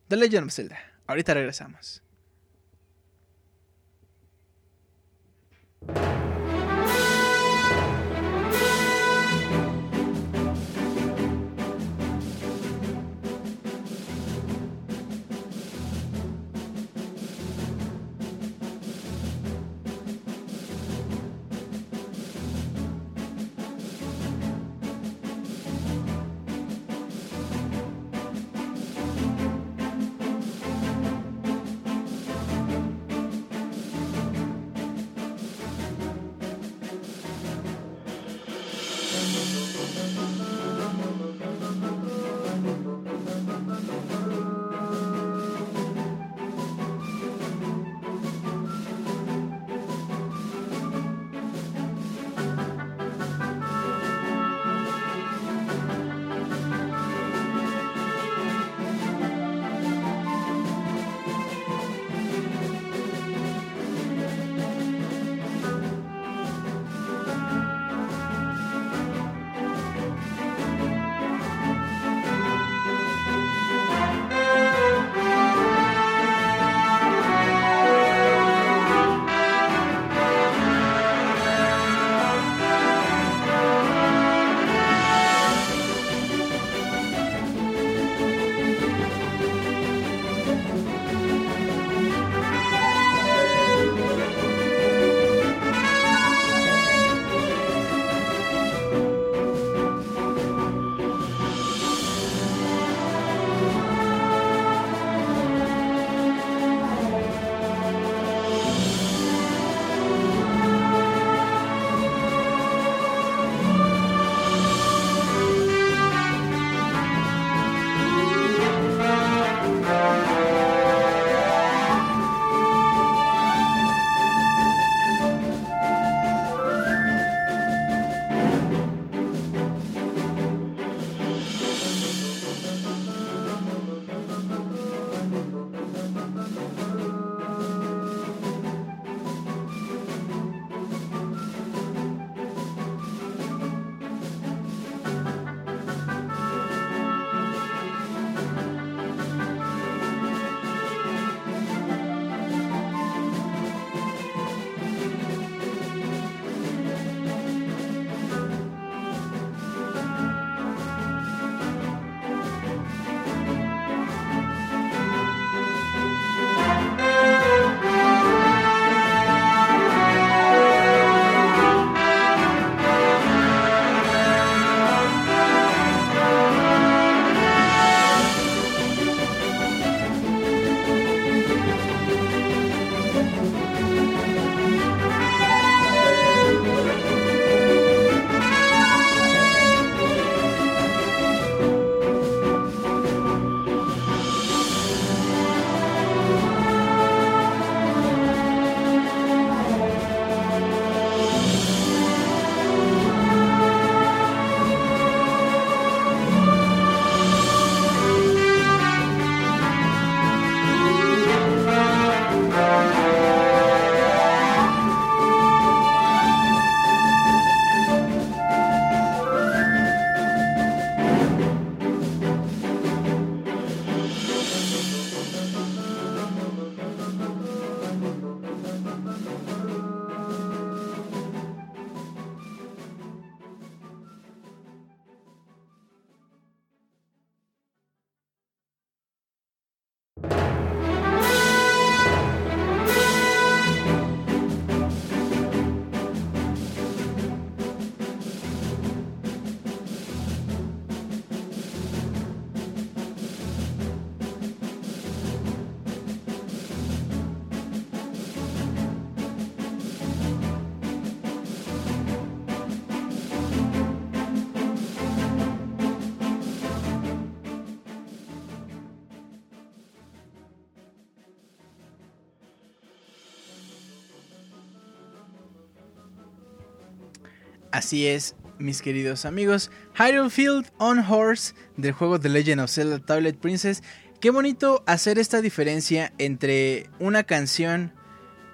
A: The Legend of Zelda. Ahorita regresamos. Así es, mis queridos amigos. Field on Horse del juego The Legend of Zelda Twilight Princess. Qué bonito hacer esta diferencia entre una canción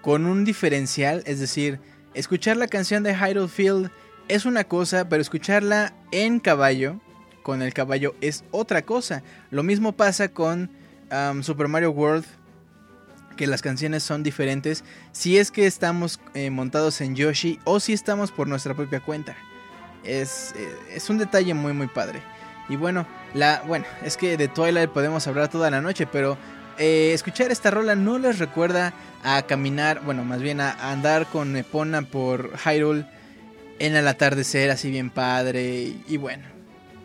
A: con un diferencial, es decir, escuchar la canción de Hyrule Field es una cosa, pero escucharla en caballo, con el caballo, es otra cosa. Lo mismo pasa con um, Super Mario World que las canciones son diferentes si es que estamos eh, montados en Yoshi o si estamos por nuestra propia cuenta. Es, eh, es, un detalle muy muy padre. Y bueno, la, bueno, es que de Twilight podemos hablar toda la noche, pero eh, escuchar esta rola no les recuerda a caminar, bueno, más bien a, andar con Epona por Hyrule en el atardecer, así bien padre. Y, y bueno,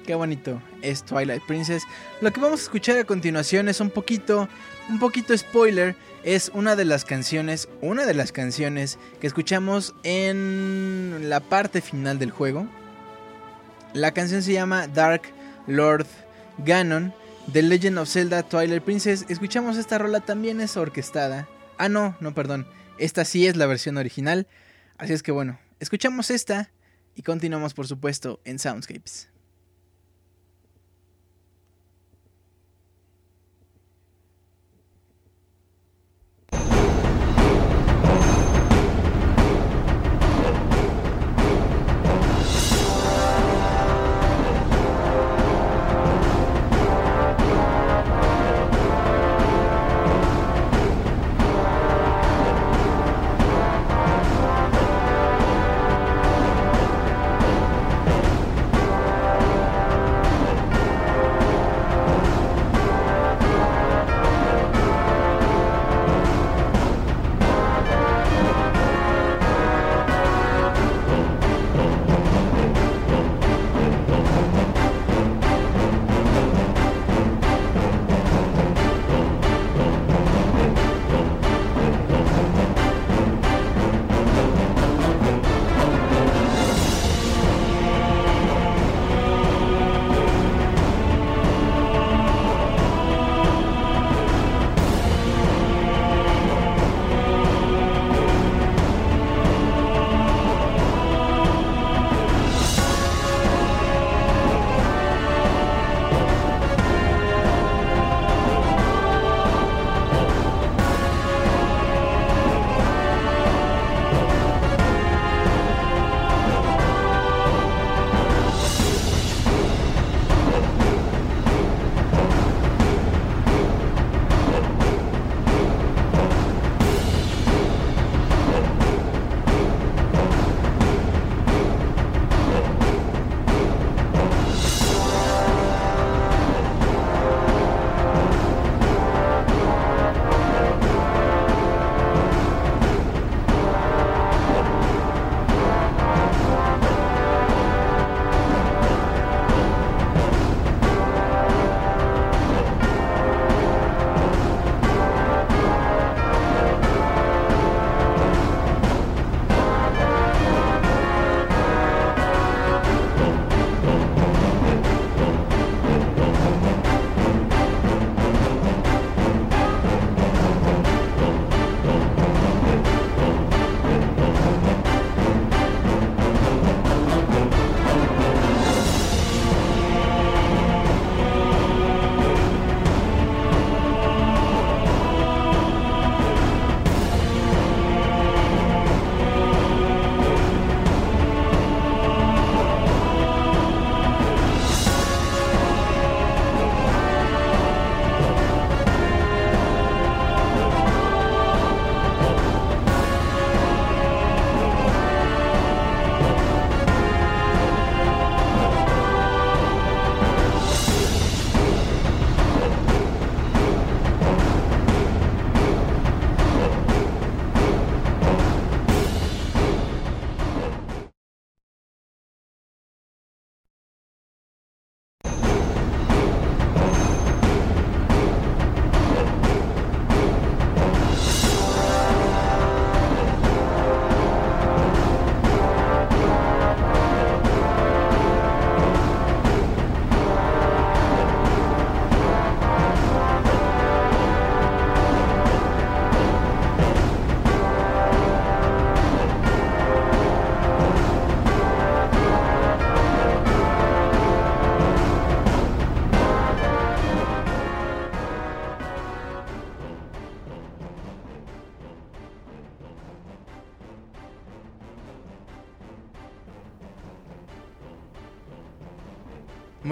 A: qué bonito es Twilight Princess. Lo que vamos a escuchar a continuación es un poquito, un poquito spoiler es una de las canciones, una de las canciones que escuchamos en la parte final del juego. La canción se llama Dark Lord Ganon The Legend of Zelda Twilight Princess. Escuchamos esta rola también es orquestada. Ah, no, no, perdón. Esta sí es la versión original. Así es que bueno, escuchamos esta y continuamos por supuesto en Soundscapes.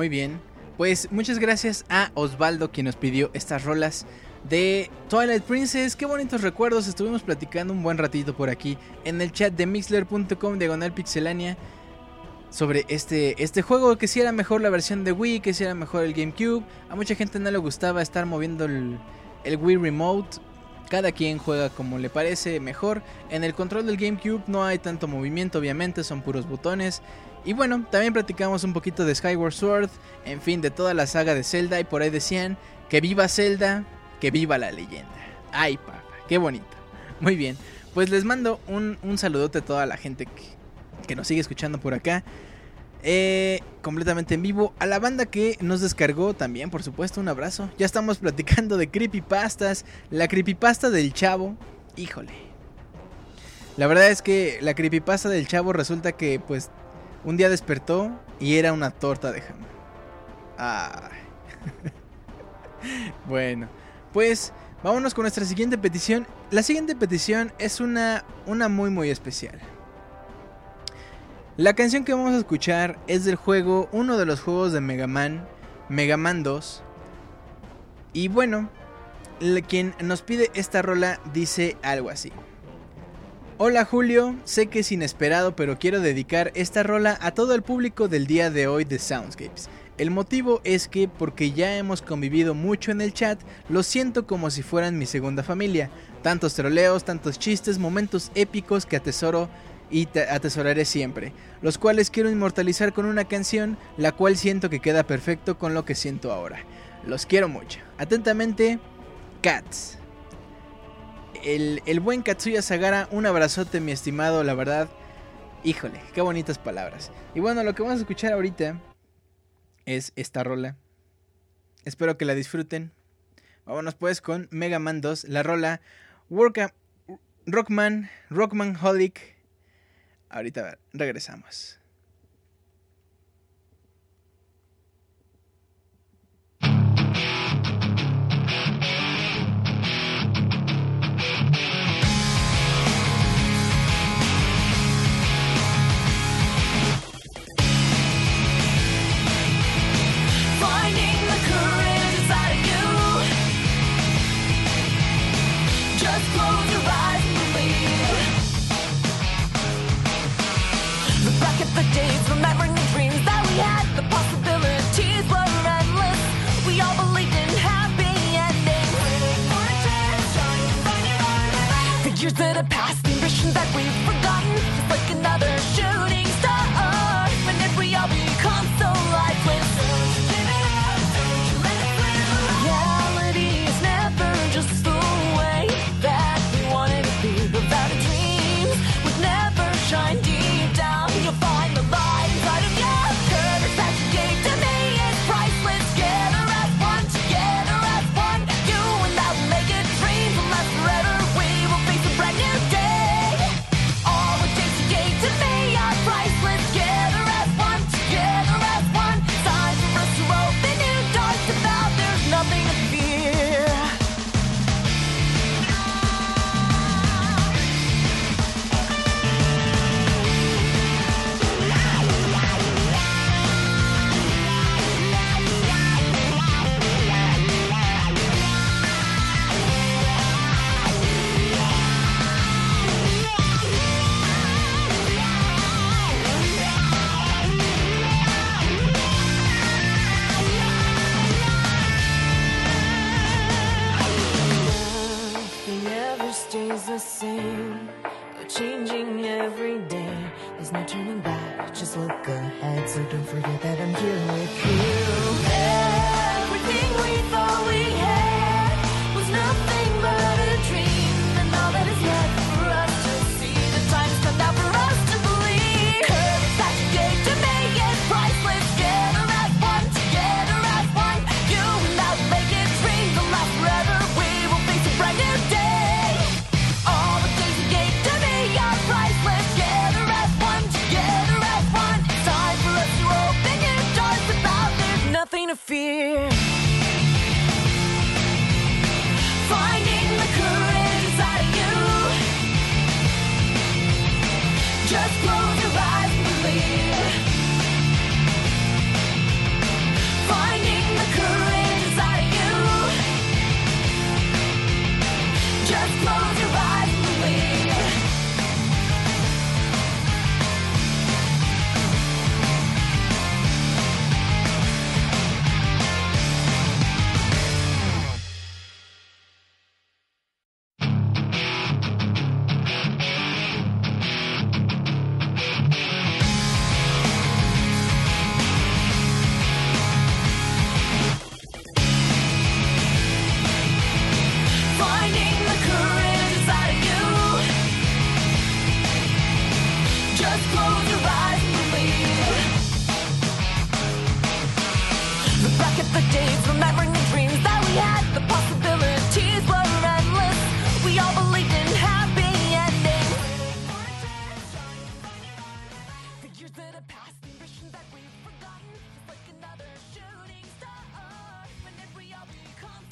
A: Muy bien. Pues muchas gracias a Osvaldo quien nos pidió estas rolas de Twilight Princess. Qué bonitos recuerdos. Estuvimos platicando un buen ratito por aquí en el chat de mixler.com diagonal pixelania sobre este, este juego. Que si era mejor la versión de Wii, que si era mejor el GameCube. A mucha gente no le gustaba estar moviendo el, el Wii Remote. Cada quien juega como le parece mejor. En el control del GameCube no hay tanto movimiento, obviamente, son puros botones. Y bueno, también platicamos un poquito de Skyward Sword, en fin, de toda la saga de Zelda. Y por ahí decían que viva Zelda, que viva la leyenda. Ay, papá, qué bonito. Muy bien, pues les mando un, un saludote a toda la gente que, que nos sigue escuchando por acá. Eh, completamente en vivo. A la banda que nos descargó también, por supuesto, un abrazo. Ya estamos platicando de creepypastas. La creepypasta del chavo. Híjole. La verdad es que la creepypasta del chavo resulta que pues un día despertó y era una torta de jamón. Ay. bueno, pues vámonos con nuestra siguiente petición. La siguiente petición es una, una muy muy especial. La canción que vamos a escuchar es del juego, uno de los juegos de Mega Man, Mega Man 2. Y bueno, quien nos pide esta rola dice algo así. Hola Julio, sé que es inesperado, pero quiero dedicar esta rola a todo el público del día de hoy de Soundscapes. El motivo es que, porque ya hemos convivido mucho en el chat, lo siento como si fueran mi segunda familia. Tantos troleos, tantos chistes, momentos épicos que atesoro y atesoraré siempre, los cuales quiero inmortalizar con una canción, la cual siento que queda perfecto con lo que siento ahora. Los quiero mucho. Atentamente, Cats el, buen Katsuya Sagara, un abrazote, mi estimado, la verdad. Híjole, qué bonitas palabras. Y bueno, lo que vamos a escuchar ahorita es esta rola. Espero que la disfruten. Vámonos pues con Mega Man 2, la rola Work Rockman, Rockman Holic. Ahorita regresamos.
D: Years that have passed, the same. Changing every day. There's no turning back, just look ahead. So don't forget that I'm here with you.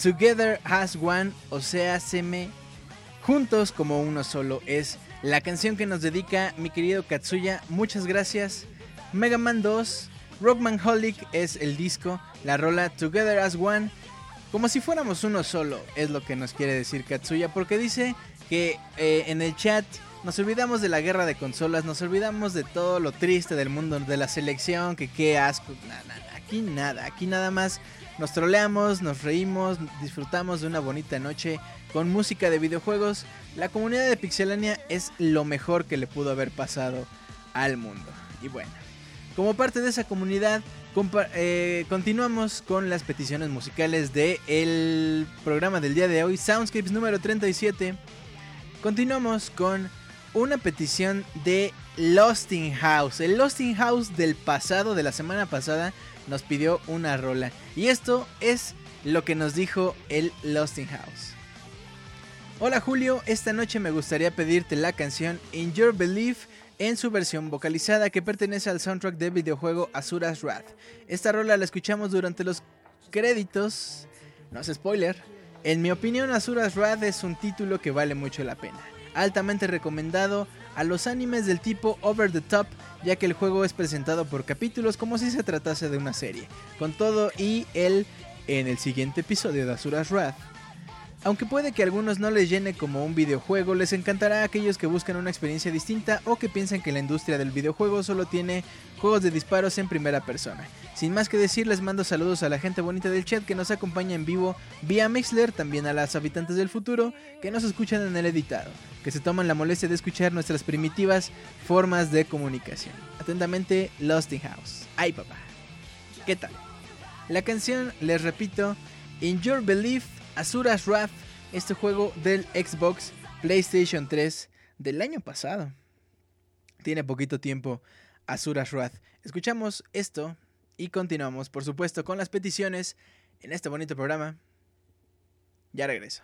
D: Together as One,
A: o sea, me juntos como uno solo, es la canción que nos dedica mi querido Katsuya. Muchas gracias. Mega Man 2, Rockman Holic es el disco, la rola Together as One, como si fuéramos uno solo, es lo que nos quiere decir Katsuya, porque dice que eh, en el chat nos olvidamos de la guerra de consolas, nos olvidamos de todo lo triste del mundo de la selección, que qué asco, aquí nada, aquí nada más nos troleamos, nos reímos, disfrutamos de una bonita noche con música de videojuegos. La comunidad de Pixelania es lo mejor que le pudo haber pasado al mundo. Y bueno, como parte de esa comunidad, eh, continuamos con las peticiones musicales del programa del día de hoy, Soundscapes número 37. Continuamos con una petición de Lost in House. El Lost in House del pasado, de la semana pasada, nos pidió una rola. Y esto es lo que nos dijo el Lost in House. Hola Julio, esta noche me gustaría pedirte la canción In Your Belief en su versión vocalizada que pertenece al soundtrack del videojuego Asura's Wrath. Esta rola la escuchamos durante los créditos, no es spoiler. En mi opinión Asura's Wrath es un título que vale mucho la pena. Altamente recomendado a los animes del tipo Over the Top, ya que el juego es presentado por capítulos como si se tratase de una serie. Con todo y el en el siguiente episodio de Asura's Wrath. Aunque puede que a algunos no les llene como un videojuego, les encantará a aquellos que buscan una experiencia distinta o que piensan que la industria del videojuego solo tiene juegos de disparos en primera persona. Sin más que decir, les mando saludos a la gente bonita del chat que nos acompaña en vivo vía Mixler, también a las habitantes del futuro que nos escuchan en el editado, que se toman la molestia de escuchar nuestras primitivas formas de comunicación. Atentamente, Lost in House. Ay papá. ¿Qué tal? La canción, les repito, In Your Belief, Asura's Wrath, este juego del Xbox PlayStation 3 del año pasado. Tiene poquito tiempo Asura's Wrath. Escuchamos esto y continuamos, por supuesto, con las peticiones en este bonito programa. Ya regreso.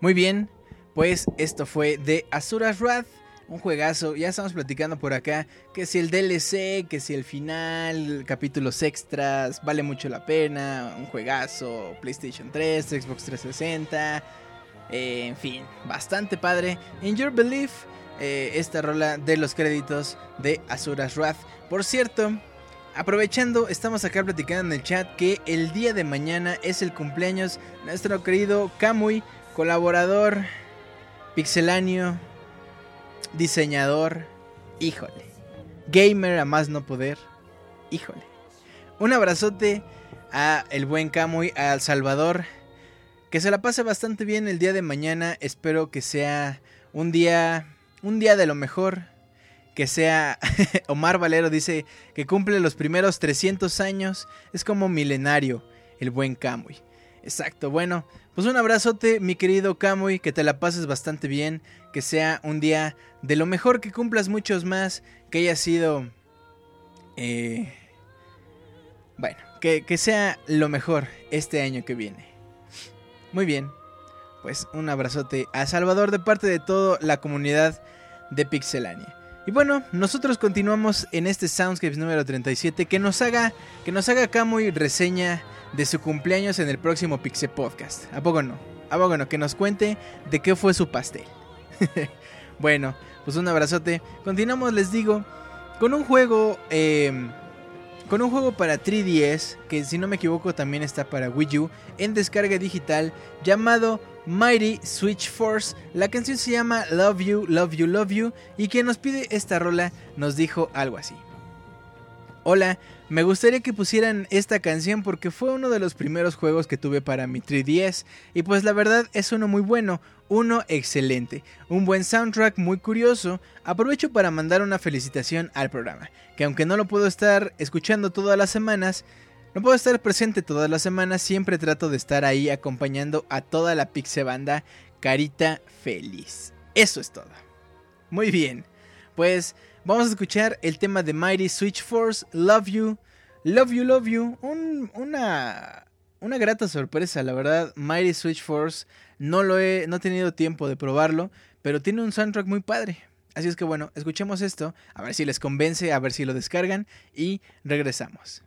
A: Muy bien, pues esto fue de Azura's Wrath, un juegazo. Ya estamos platicando por acá que si el DLC, que si el final, capítulos extras, vale mucho la pena, un juegazo, PlayStation 3, Xbox 360, eh, en fin, bastante padre. In Your Belief, eh, esta rola de los créditos de Azura's Wrath. Por cierto, Aprovechando, estamos acá platicando en el chat que el día de mañana es el cumpleaños de nuestro querido Kamui, colaborador, pixeláneo, diseñador, híjole, gamer a más no poder, híjole. Un abrazote a el buen Kamui, a El Salvador, que se la pase bastante bien el día de mañana, espero que sea un día, un día de lo mejor, que sea Omar Valero dice que cumple los primeros 300 años, es como milenario el buen Kamui. Exacto, bueno, pues un abrazote mi querido Kamui, que te la pases bastante bien, que sea un día de lo mejor, que cumplas muchos más, que haya sido... eh, bueno, que, que sea lo mejor este año que viene. Muy bien, pues un abrazote a Salvador de parte de toda la comunidad de Pixelania. Y bueno, nosotros continuamos en este Soundscapes número 37 que nos haga que nos haga Kamui reseña de su cumpleaños en el próximo Pixel Podcast. ¿A poco no? ¿A poco no? Que nos cuente de qué fue su pastel. bueno, pues un abrazote. Continuamos, les digo, con un juego eh, con un juego para 3DS, que si no me equivoco también está para Wii U, en descarga digital, llamado Mighty Switch Force. La canción se llama Love You, Love You, Love You, y quien nos pide esta rola nos dijo algo así. Hola, me gustaría que pusieran esta canción porque fue uno de los primeros juegos que tuve para mi 3DS y pues la verdad es uno muy bueno, uno excelente, un buen soundtrack muy curioso. Aprovecho para mandar una felicitación al programa, que aunque no lo puedo estar escuchando todas las semanas, no puedo estar presente todas las semanas, siempre trato de estar ahí acompañando a toda la Pixe Banda Carita Feliz. Eso es todo. Muy bien, pues vamos a escuchar el tema de Mighty Switch Force, Love You, Love You, Love You, un- una, una grata sorpresa, la verdad, Mighty Switch Force, no lo he, no he tenido tiempo de probarlo, pero tiene un soundtrack muy padre. Así es que bueno, escuchemos esto, a ver si les convence, a ver si lo descargan y regresamos.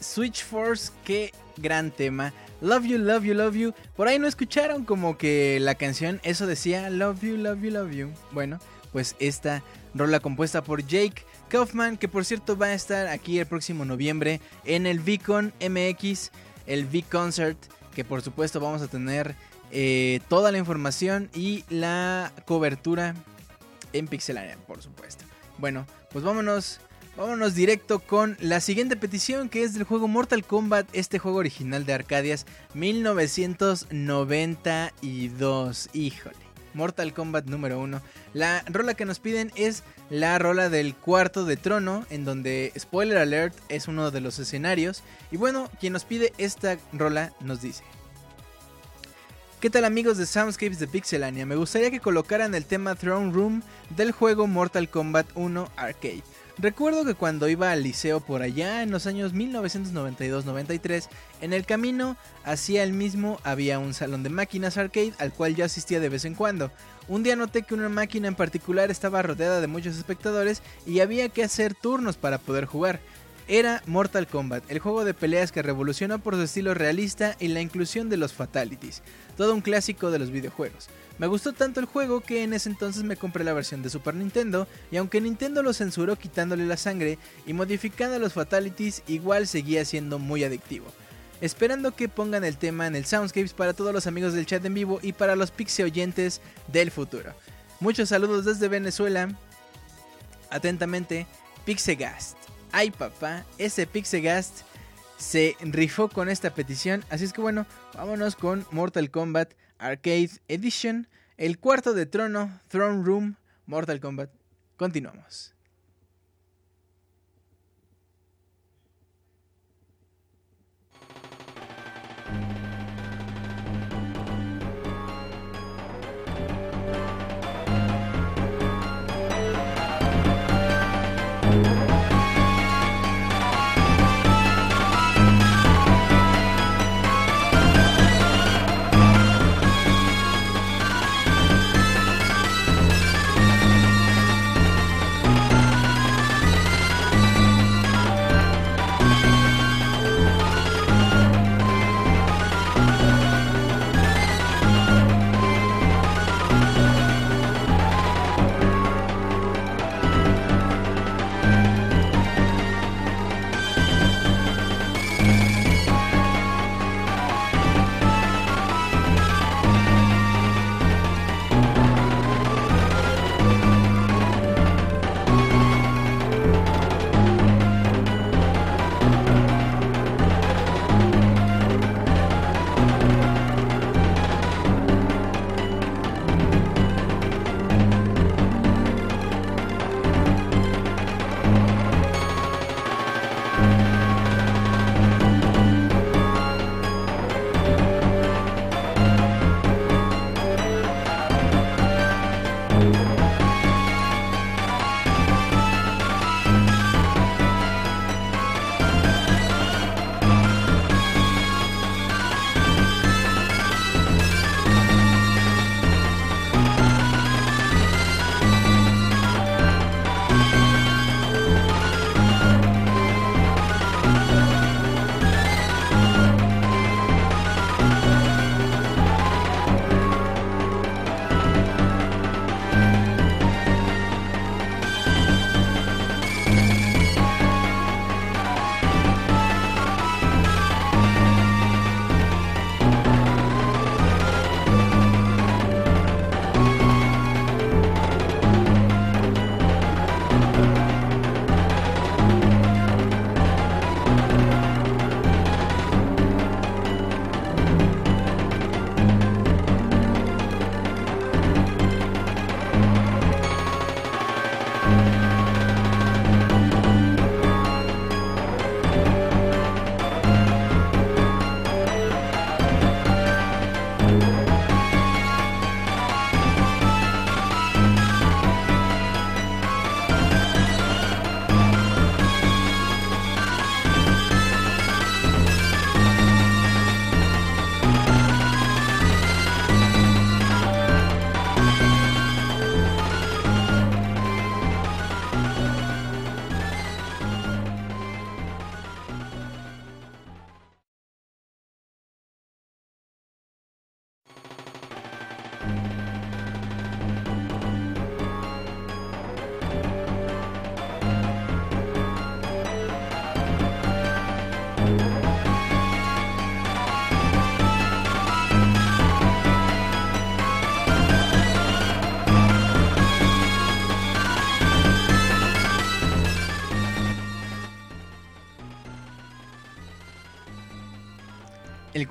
A: Switch Force, qué gran tema. Love you, love you, love you. Por ahí no escucharon como que la canción, eso decía Love you, love you, love you. Bueno, pues esta rola compuesta por Jake Kaufman, que por cierto va a estar aquí el próximo noviembre en el VCon MX, el V-Concert, que por supuesto vamos a tener eh, toda la información y la cobertura en Pixelania, por supuesto. Bueno, pues vámonos, vámonos directo con la siguiente petición que es del juego Mortal Kombat, este juego original de Arcadias 1992. Híjole. Mortal Kombat número 1. La rola que nos piden es la rola del cuarto de trono, en donde, spoiler alert, es uno de los escenarios. Y bueno, quien nos pide esta rola nos dice. ¿Qué tal amigos de Soundscapes de Pixelania? Me gustaría que colocaran el tema Throne Room del juego Mortal Kombat 1 Arcade. Recuerdo que cuando iba al liceo por allá en los años 1992-93, en el camino hacia el mismo había un salón de máquinas arcade al cual yo asistía de vez en cuando. Un día noté que una máquina en particular estaba rodeada de muchos espectadores y había que hacer turnos para poder jugar. Era Mortal Kombat, el juego de peleas que revolucionó por su estilo realista y la inclusión de los fatalities, todo un clásico de los videojuegos. Me gustó tanto el juego que en ese entonces me compré la versión de Super Nintendo y aunque Nintendo lo censuró quitándole la sangre y modificando los fatalities, igual seguía siendo muy adictivo. Esperando que pongan el tema en el Soundscapes para todos los amigos del chat en vivo y para los pixie oyentes del futuro. Muchos saludos desde Venezuela. Atentamente, Pixegast. Ay papá, ese Pixegast se rifó con esta petición. Así es que bueno, vámonos con Mortal Kombat Arcade Edition, el cuarto de trono, Throne Room, Mortal Kombat. Continuamos.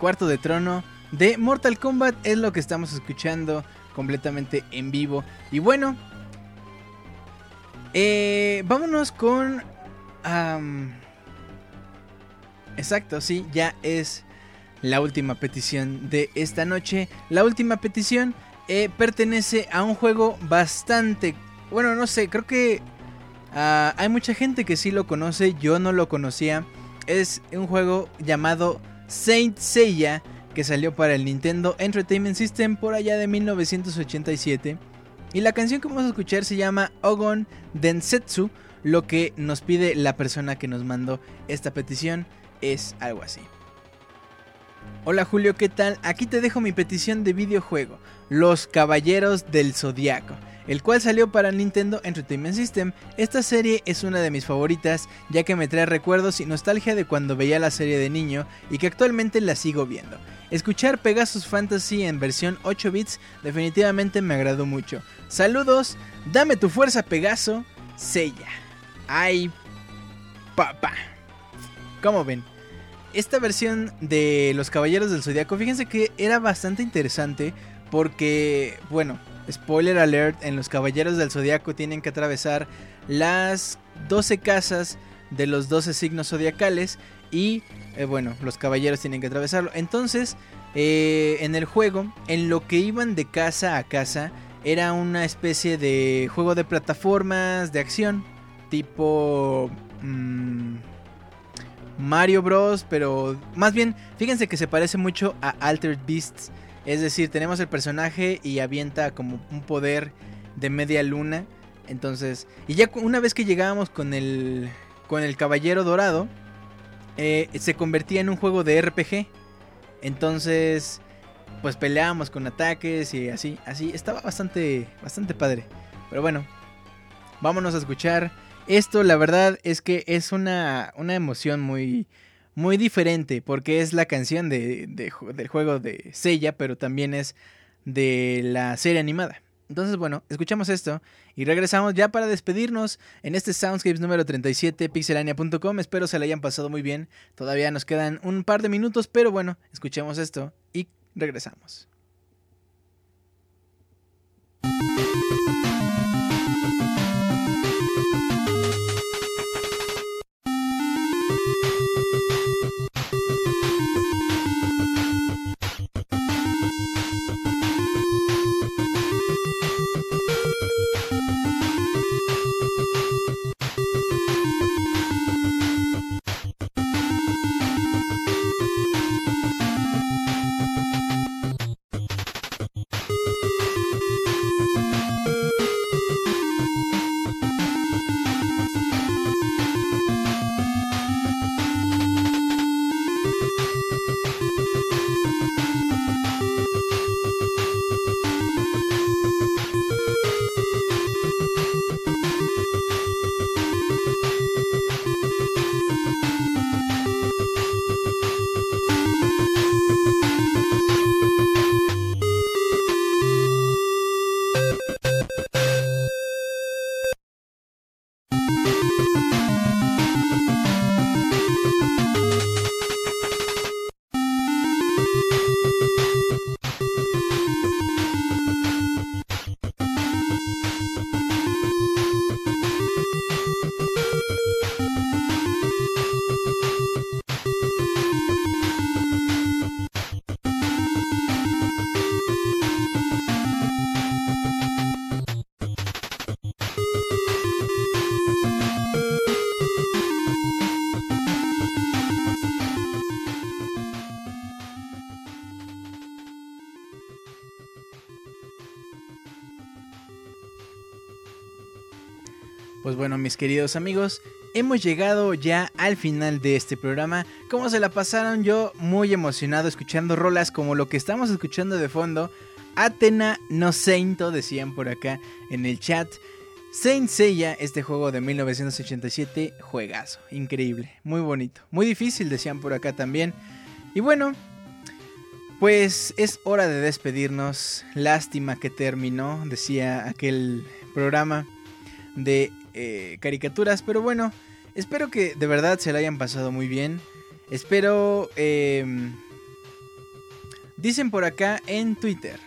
A: Cuarto de trono de Mortal Kombat es lo que estamos escuchando completamente en vivo. Y bueno, eh, vámonos con... exacto, sí, ya es la última petición de esta noche. La última petición eh, pertenece a un juego bastante... Bueno, no sé, creo que ah, hay mucha gente que sí lo conoce, yo no lo conocía. Es un juego llamado Saint Seiya que salió para el Nintendo Entertainment System por allá de 1987. Y la canción que vamos a escuchar se llama Ogon Densetsu. Lo que nos pide la persona que nos mandó esta petición es algo así. Hola Julio, ¿qué tal? Aquí te dejo mi petición de videojuego, Los Caballeros del Zodiaco, el cual salió para Nintendo Entertainment System. Esta serie es una de mis favoritas, ya que me trae recuerdos y nostalgia de cuando veía la serie de niño y que actualmente la sigo viendo. Escuchar Pegasus Fantasy en versión 8 bits definitivamente me agradó mucho. Saludos, dame tu fuerza Pegaso, Sella. Ay, papá. ¿Cómo ven? Esta versión de Los Caballeros del Zodiaco, fíjense que era bastante interesante porque, bueno, spoiler alert, en Los Caballeros del Zodiaco tienen que atravesar las 12 casas de los 12 signos zodiacales y, eh, bueno, los caballeros tienen que atravesarlo. Entonces, eh, en el juego, en lo que iban de casa a casa, era una especie de juego de plataformas de acción, tipo... mm, Mario Bros, pero más bien, fíjense que se parece mucho a Altered Beasts. Es decir, tenemos el personaje y avienta como un poder de media luna. Entonces, y ya una vez que llegábamos con el, con el Caballero Dorado, eh, se convertía en un juego de RPG. Entonces, pues peleábamos con ataques y así, así. Estaba bastante, bastante padre. Pero bueno, vámonos a escuchar esto. La verdad es que es una, una emoción muy, muy diferente porque es la canción de, del juego de Seiya, pero también es de la serie animada. Entonces, bueno, escuchamos esto y regresamos ya para despedirnos en este Soundscapes número 37, pixelania.com. Espero se la hayan pasado muy bien. Todavía nos quedan un par de minutos, pero bueno, escuchemos esto y regresamos. Mis queridos amigos, hemos llegado ya al final de este programa. ¿Cómo se la pasaron? Yo muy emocionado escuchando rolas como lo que estamos escuchando de fondo. Atena no Sainto, decían por acá en el chat. Saint Seiya, este juego de 1987, juegazo, increíble, muy bonito, muy difícil, decían por acá también. Y bueno, pues es hora de despedirnos. Lástima que terminó, decía aquel programa de eh, caricaturas. Pero bueno, espero que de verdad se la hayan pasado muy bien. Espero eh, Dicen por acá en Twitter.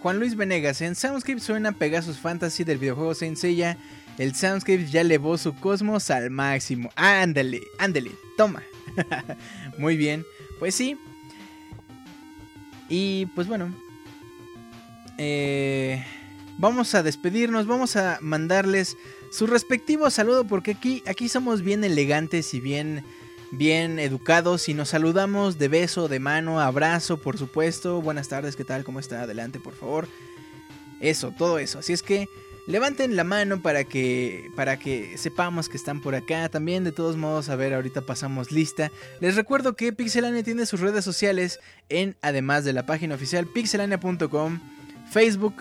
A: Juan Luis Venegas, en Soundscape suena Pegasus Fantasy del videojuego Saint Seiya. El Soundscape ya elevó su cosmos al máximo. Ándale, ándale, toma. Muy bien, pues sí. Y pues bueno. Eh, vamos a despedirnos, vamos a mandarles su respectivo saludo porque aquí, aquí somos bien elegantes y bien, bien educados y nos saludamos de beso, de mano, abrazo, por supuesto. Buenas tardes, ¿qué tal? ¿Cómo está? Adelante, por favor. Eso, todo eso. Así es que levanten la mano para que para que sepamos que están por acá. También de todos modos, a ver, ahorita pasamos lista. Les recuerdo que Pixelania tiene sus redes sociales en además de la página oficial pixelania.com, Facebook,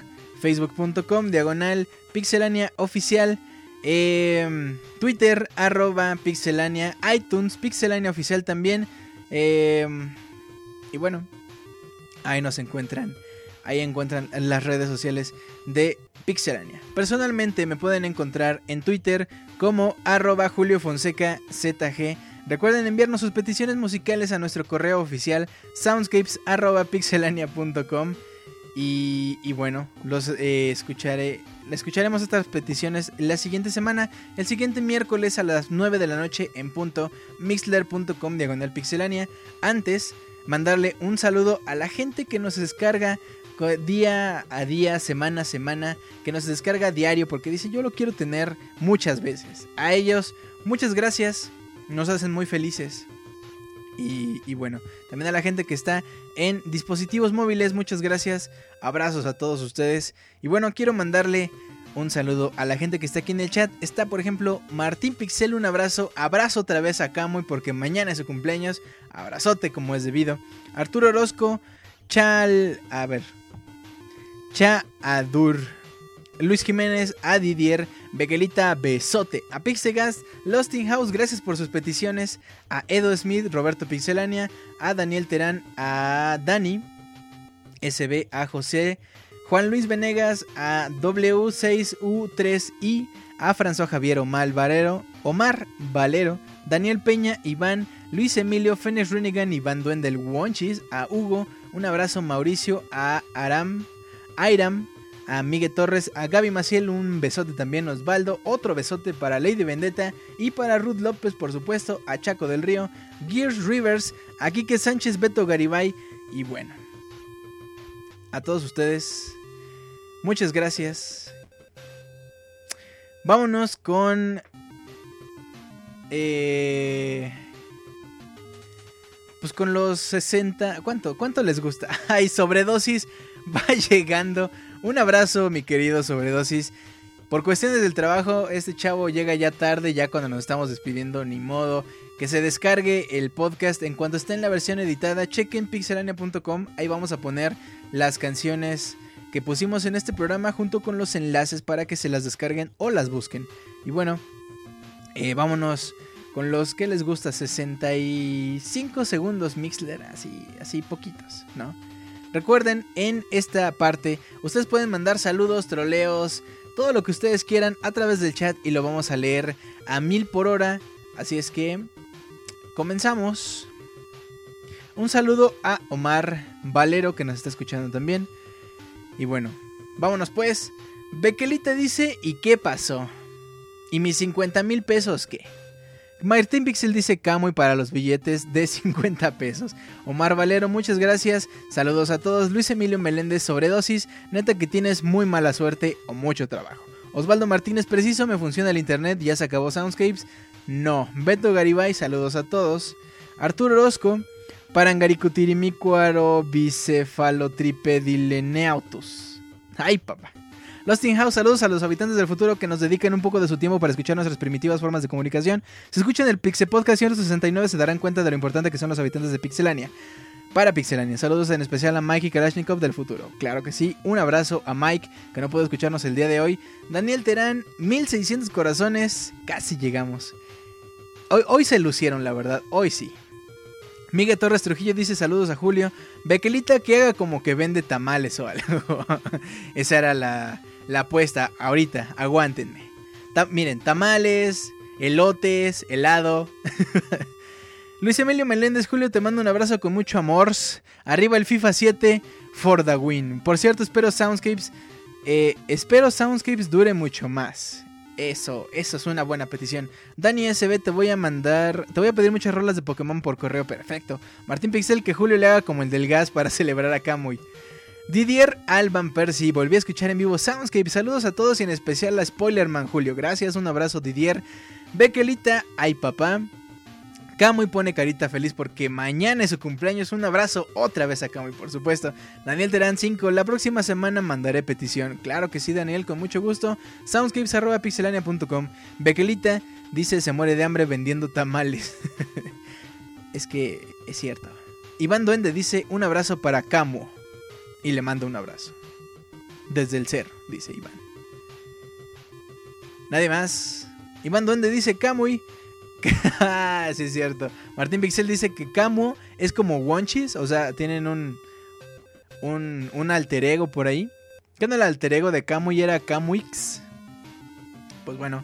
A: facebook.com diagonal pixelania oficial. Em, Twitter, arroba pixelania, iTunes, pixelania oficial también. em, y bueno, ahí nos encuentran. Ahí encuentran las redes sociales de Pixelania. Personalmente me pueden encontrar en Twitter como arroba Julio Fonseca ZG. Recuerden enviarnos sus peticiones musicales a nuestro correo oficial soundscapes.pixelania.com y, y bueno, los eh, escucharé. Escucharemos estas peticiones la siguiente semana, el siguiente miércoles a las 9 de la noche en punto, mixler.com diagonal pixelania. Antes, mandarle un saludo a la gente que nos descarga día a día, semana a semana, que nos descarga diario porque dice yo lo quiero tener muchas veces. A ellos, muchas gracias, nos hacen muy felices. Y, bueno, también a la gente que está en dispositivos móviles, muchas gracias. Abrazos a todos ustedes. Y bueno, quiero mandarle un saludo a la gente que está aquí en el chat. Está, por ejemplo, Martín Pixel, un abrazo. Abrazo otra vez a Camuy porque mañana es su cumpleaños. Abrazote como es debido. Arturo Orozco, Chal. A ver. Cha Adur. Luis Jiménez, a Didier, Bequelita, Besote, a Pixegast, Lost in House, gracias por sus peticiones, a Edo Smith, Roberto Pixelania, a Daniel Terán, a Dani, SB, a José, Juan Luis Venegas, a W6U3I, a François Javier Omar Valero, Omar Valero, Daniel Peña, Iván, Luis Emilio, Fenes Runigan, Iván Duendel Wonchis, a Hugo, un abrazo Mauricio, a Aram, Airam, a Miguel Torres, a Gaby Maciel, un besote también, Osvaldo, otro besote para Lady Vendetta y para Ruth López, por supuesto, a Chaco del Río, Gears Rivers, a Quique Sánchez, Beto Garibay y bueno, a todos ustedes, muchas gracias. Vámonos con... Eh, pues con los 60... ¿Cuánto? ¿Cuánto les gusta? Ay, sobredosis va llegando. Un abrazo, mi querido sobredosis. Por cuestiones del trabajo, este chavo llega ya tarde, ya cuando nos estamos despidiendo, ni modo. Que se descargue el podcast en cuanto esté en la versión editada. Chequen pixelania.com. Ahí vamos a poner las canciones que pusimos en este programa junto con los enlaces para que se las descarguen o las busquen. Y bueno, eh, vámonos con los que les gusta 65 segundos Mixler, así, así poquitos, ¿no? Recuerden, en esta parte ustedes pueden mandar saludos, troleos, todo lo que ustedes quieran a través del chat y lo vamos a leer a mil por hora. Así es que comenzamos. Un saludo a Omar Valero que nos está escuchando también. Y bueno, vámonos pues. Bequelita dice, ¿y qué pasó? ¿Y mis 50 mil pesos qué? Martín Pixel dice Camo y para los billetes de 50 pesos. Omar Valero, muchas gracias. Saludos a todos. Luis Emilio Meléndez, sobredosis. Neta que tienes muy mala suerte o mucho trabajo. Osvaldo Martínez, preciso, me funciona el internet, ya se acabó Soundscapes. No. Beto Garibay, saludos a todos. Arturo Orozco, Parangaricutirimícuaro bicefalotripedileneutus. Ay, papá. Lost in House, saludos a los habitantes del futuro que nos dedican un poco de su tiempo para escuchar nuestras primitivas formas de comunicación. Si escuchan el Pixel Podcast 169 se darán cuenta de lo importante que son los habitantes de Pixelania. Para Pixelania, saludos en especial a Mike y Kalashnikov del futuro. Claro que sí, un abrazo a Mike que no pudo escucharnos el día de hoy. Daniel Terán, 1600 corazones, casi llegamos. Hoy, hoy se lucieron, la verdad, hoy sí. Miguel Torres Trujillo dice saludos a Julio. Bequelita que haga como que vende tamales o algo. Esa era la, la apuesta. Ahorita, aguántenme. Miren, tamales, elotes, helado. Luis Emilio Meléndez, Julio, te mando un abrazo con mucho amor. Arriba el FIFA 7 for the win. Por cierto, espero Soundscapes. eh, espero Soundscapes dure mucho más. Eso, eso es una buena petición. Dani SB, te voy a mandar. Te voy a pedir muchas rolas de Pokémon por correo. Perfecto. Martín Pixel, que Julio le haga como el del gas para celebrar a Kamui. Didier Alban Percy, volví a escuchar en vivo Soundscape. Saludos a todos y en especial a Spoilerman Julio. Gracias, un abrazo Didier. Bequelita, ay papá. Camuy pone carita feliz porque mañana es su cumpleaños. Un abrazo otra vez a Camuy, por supuesto. Daniel Terán 5, la próxima semana mandaré petición. Claro que sí, Daniel, con mucho gusto. Soundscapes.pixelania.com. Bequelita dice se muere de hambre vendiendo tamales. es que es cierto. Iván Duende dice un abrazo para Camu. Y le manda un abrazo. Desde el ser, dice Iván. Nadie más. Iván Duende dice Camuy. Ah, sí, es cierto. Martín Pixel dice que Camu es como Wonchis, o sea, tienen un, un, un alter ego por ahí. ¿Qué no el alter ego de Camu y era Camuix? Pues bueno.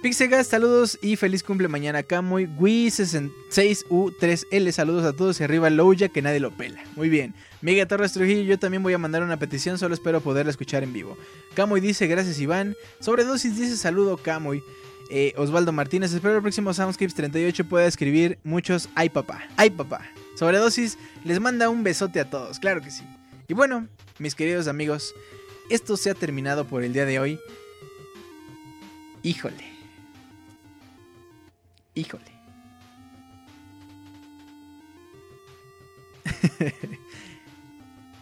A: Pixegas, saludos y feliz cumple mañana Camuy. Wii66U3L, saludos a todos y arriba Louya que nadie lo pela. Muy bien. Miguel Torres Trujillo, yo también voy a mandar una petición, solo espero poderla escuchar en vivo. Camuy dice gracias Iván. Sobredosis dice saludo Camuy. Eh, Osvaldo Martínez, espero el próximo Soundscapes 38 pueda escribir muchos ay papá, ay papá. Sobredosis les manda un besote a todos, claro que sí. Y bueno, mis queridos amigos, esto se ha terminado por el día de hoy. Híjole. Híjole.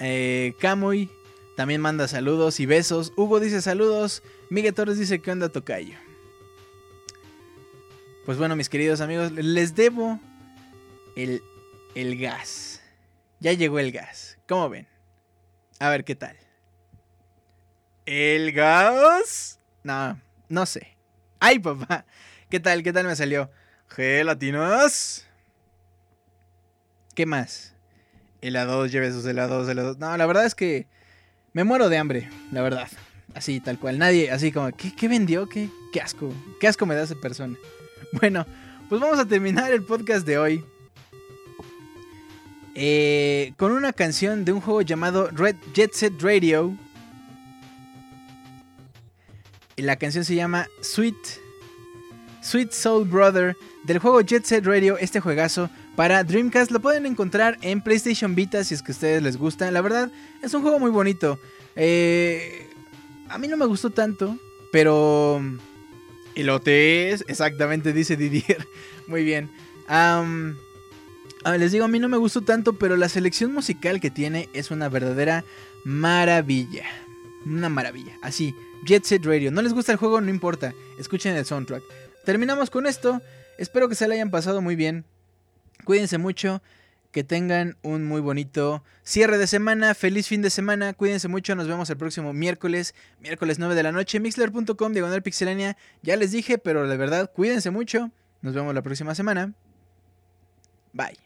A: eh, Camuy también manda saludos y besos. Hugo dice saludos. Miguel Torres dice que onda tocayo. Pues bueno, mis queridos amigos, les debo el, el gas. Ya llegó el gas. ¿Cómo ven? A ver qué tal. ¿El gas? No, no sé. ¡Ay, papá! ¿Qué tal? ¿Qué tal me salió? ¿Gelatinas? ¿Qué más? Helados, lleve sus helados, helados. No, la verdad es que me muero de hambre, la verdad. Así, tal cual. Nadie, así como, ¿qué, qué vendió? ¿Qué, ¿Qué asco? ¿Qué asco me da esa persona? Bueno, pues vamos a terminar el podcast de hoy. eh, con una canción de un juego llamado Red Jet Set Radio. La canción se llama Sweet Sweet Soul Brother del juego Jet Set Radio, este juegazo para Dreamcast. Lo pueden encontrar en PlayStation Vita si es que a ustedes les gusta. La verdad, es un juego muy bonito. Eh, a mí no me gustó tanto, pero... Elotes, exactamente, dice Didier. Muy bien. A ver, les digo, a mí no me gustó tanto, pero la selección musical que tiene es una verdadera maravilla. Una maravilla. Así, Jet Set Radio. ¿No les gusta el juego? No importa. Escuchen el soundtrack. Terminamos con esto. Espero que se la hayan pasado muy bien. Cuídense mucho. Que tengan un muy bonito cierre de semana. Feliz fin de semana. Cuídense mucho. Nos vemos el próximo miércoles. Miércoles 9 de la noche. Mixler.com, diagonal pixelania. Ya les dije, pero de verdad, cuídense mucho. Nos vemos la próxima semana. Bye.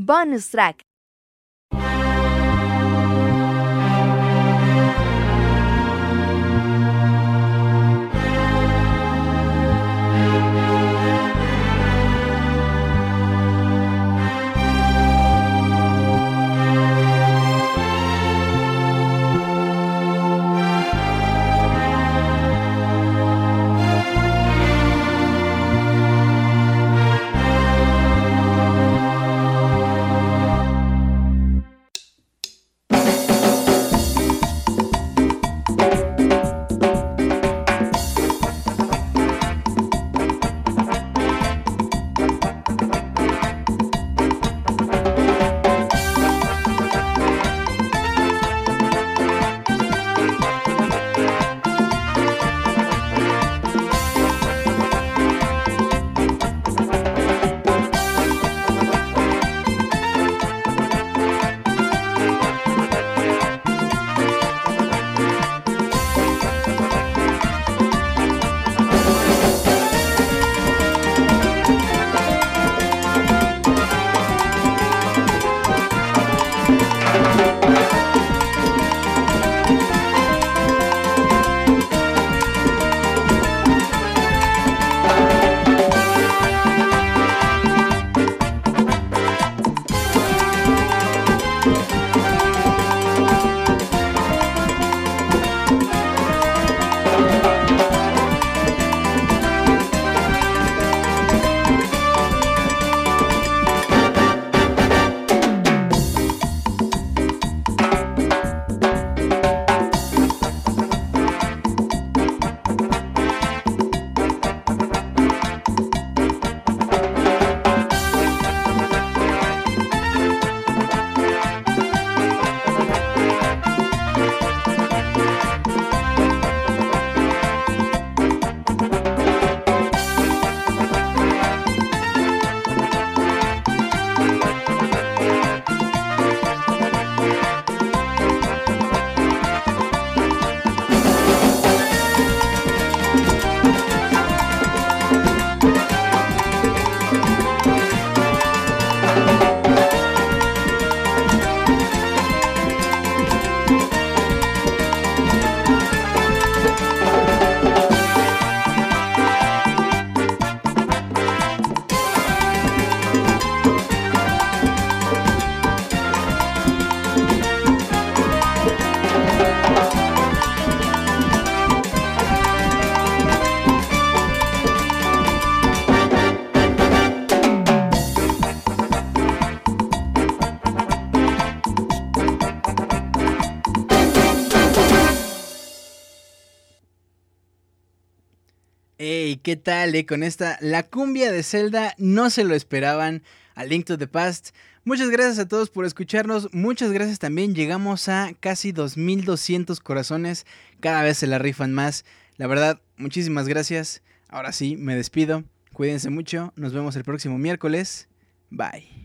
B: Bonus track.
A: ¿Qué tal? eh? Con esta, la cumbia de Zelda no se lo esperaban. A Link to the Past. Muchas gracias a todos por escucharnos. Muchas gracias también. Llegamos a casi 2200 corazones. Cada vez se la rifan más. La verdad, muchísimas gracias. Ahora sí, me despido. Cuídense mucho. Nos vemos el próximo miércoles. Bye.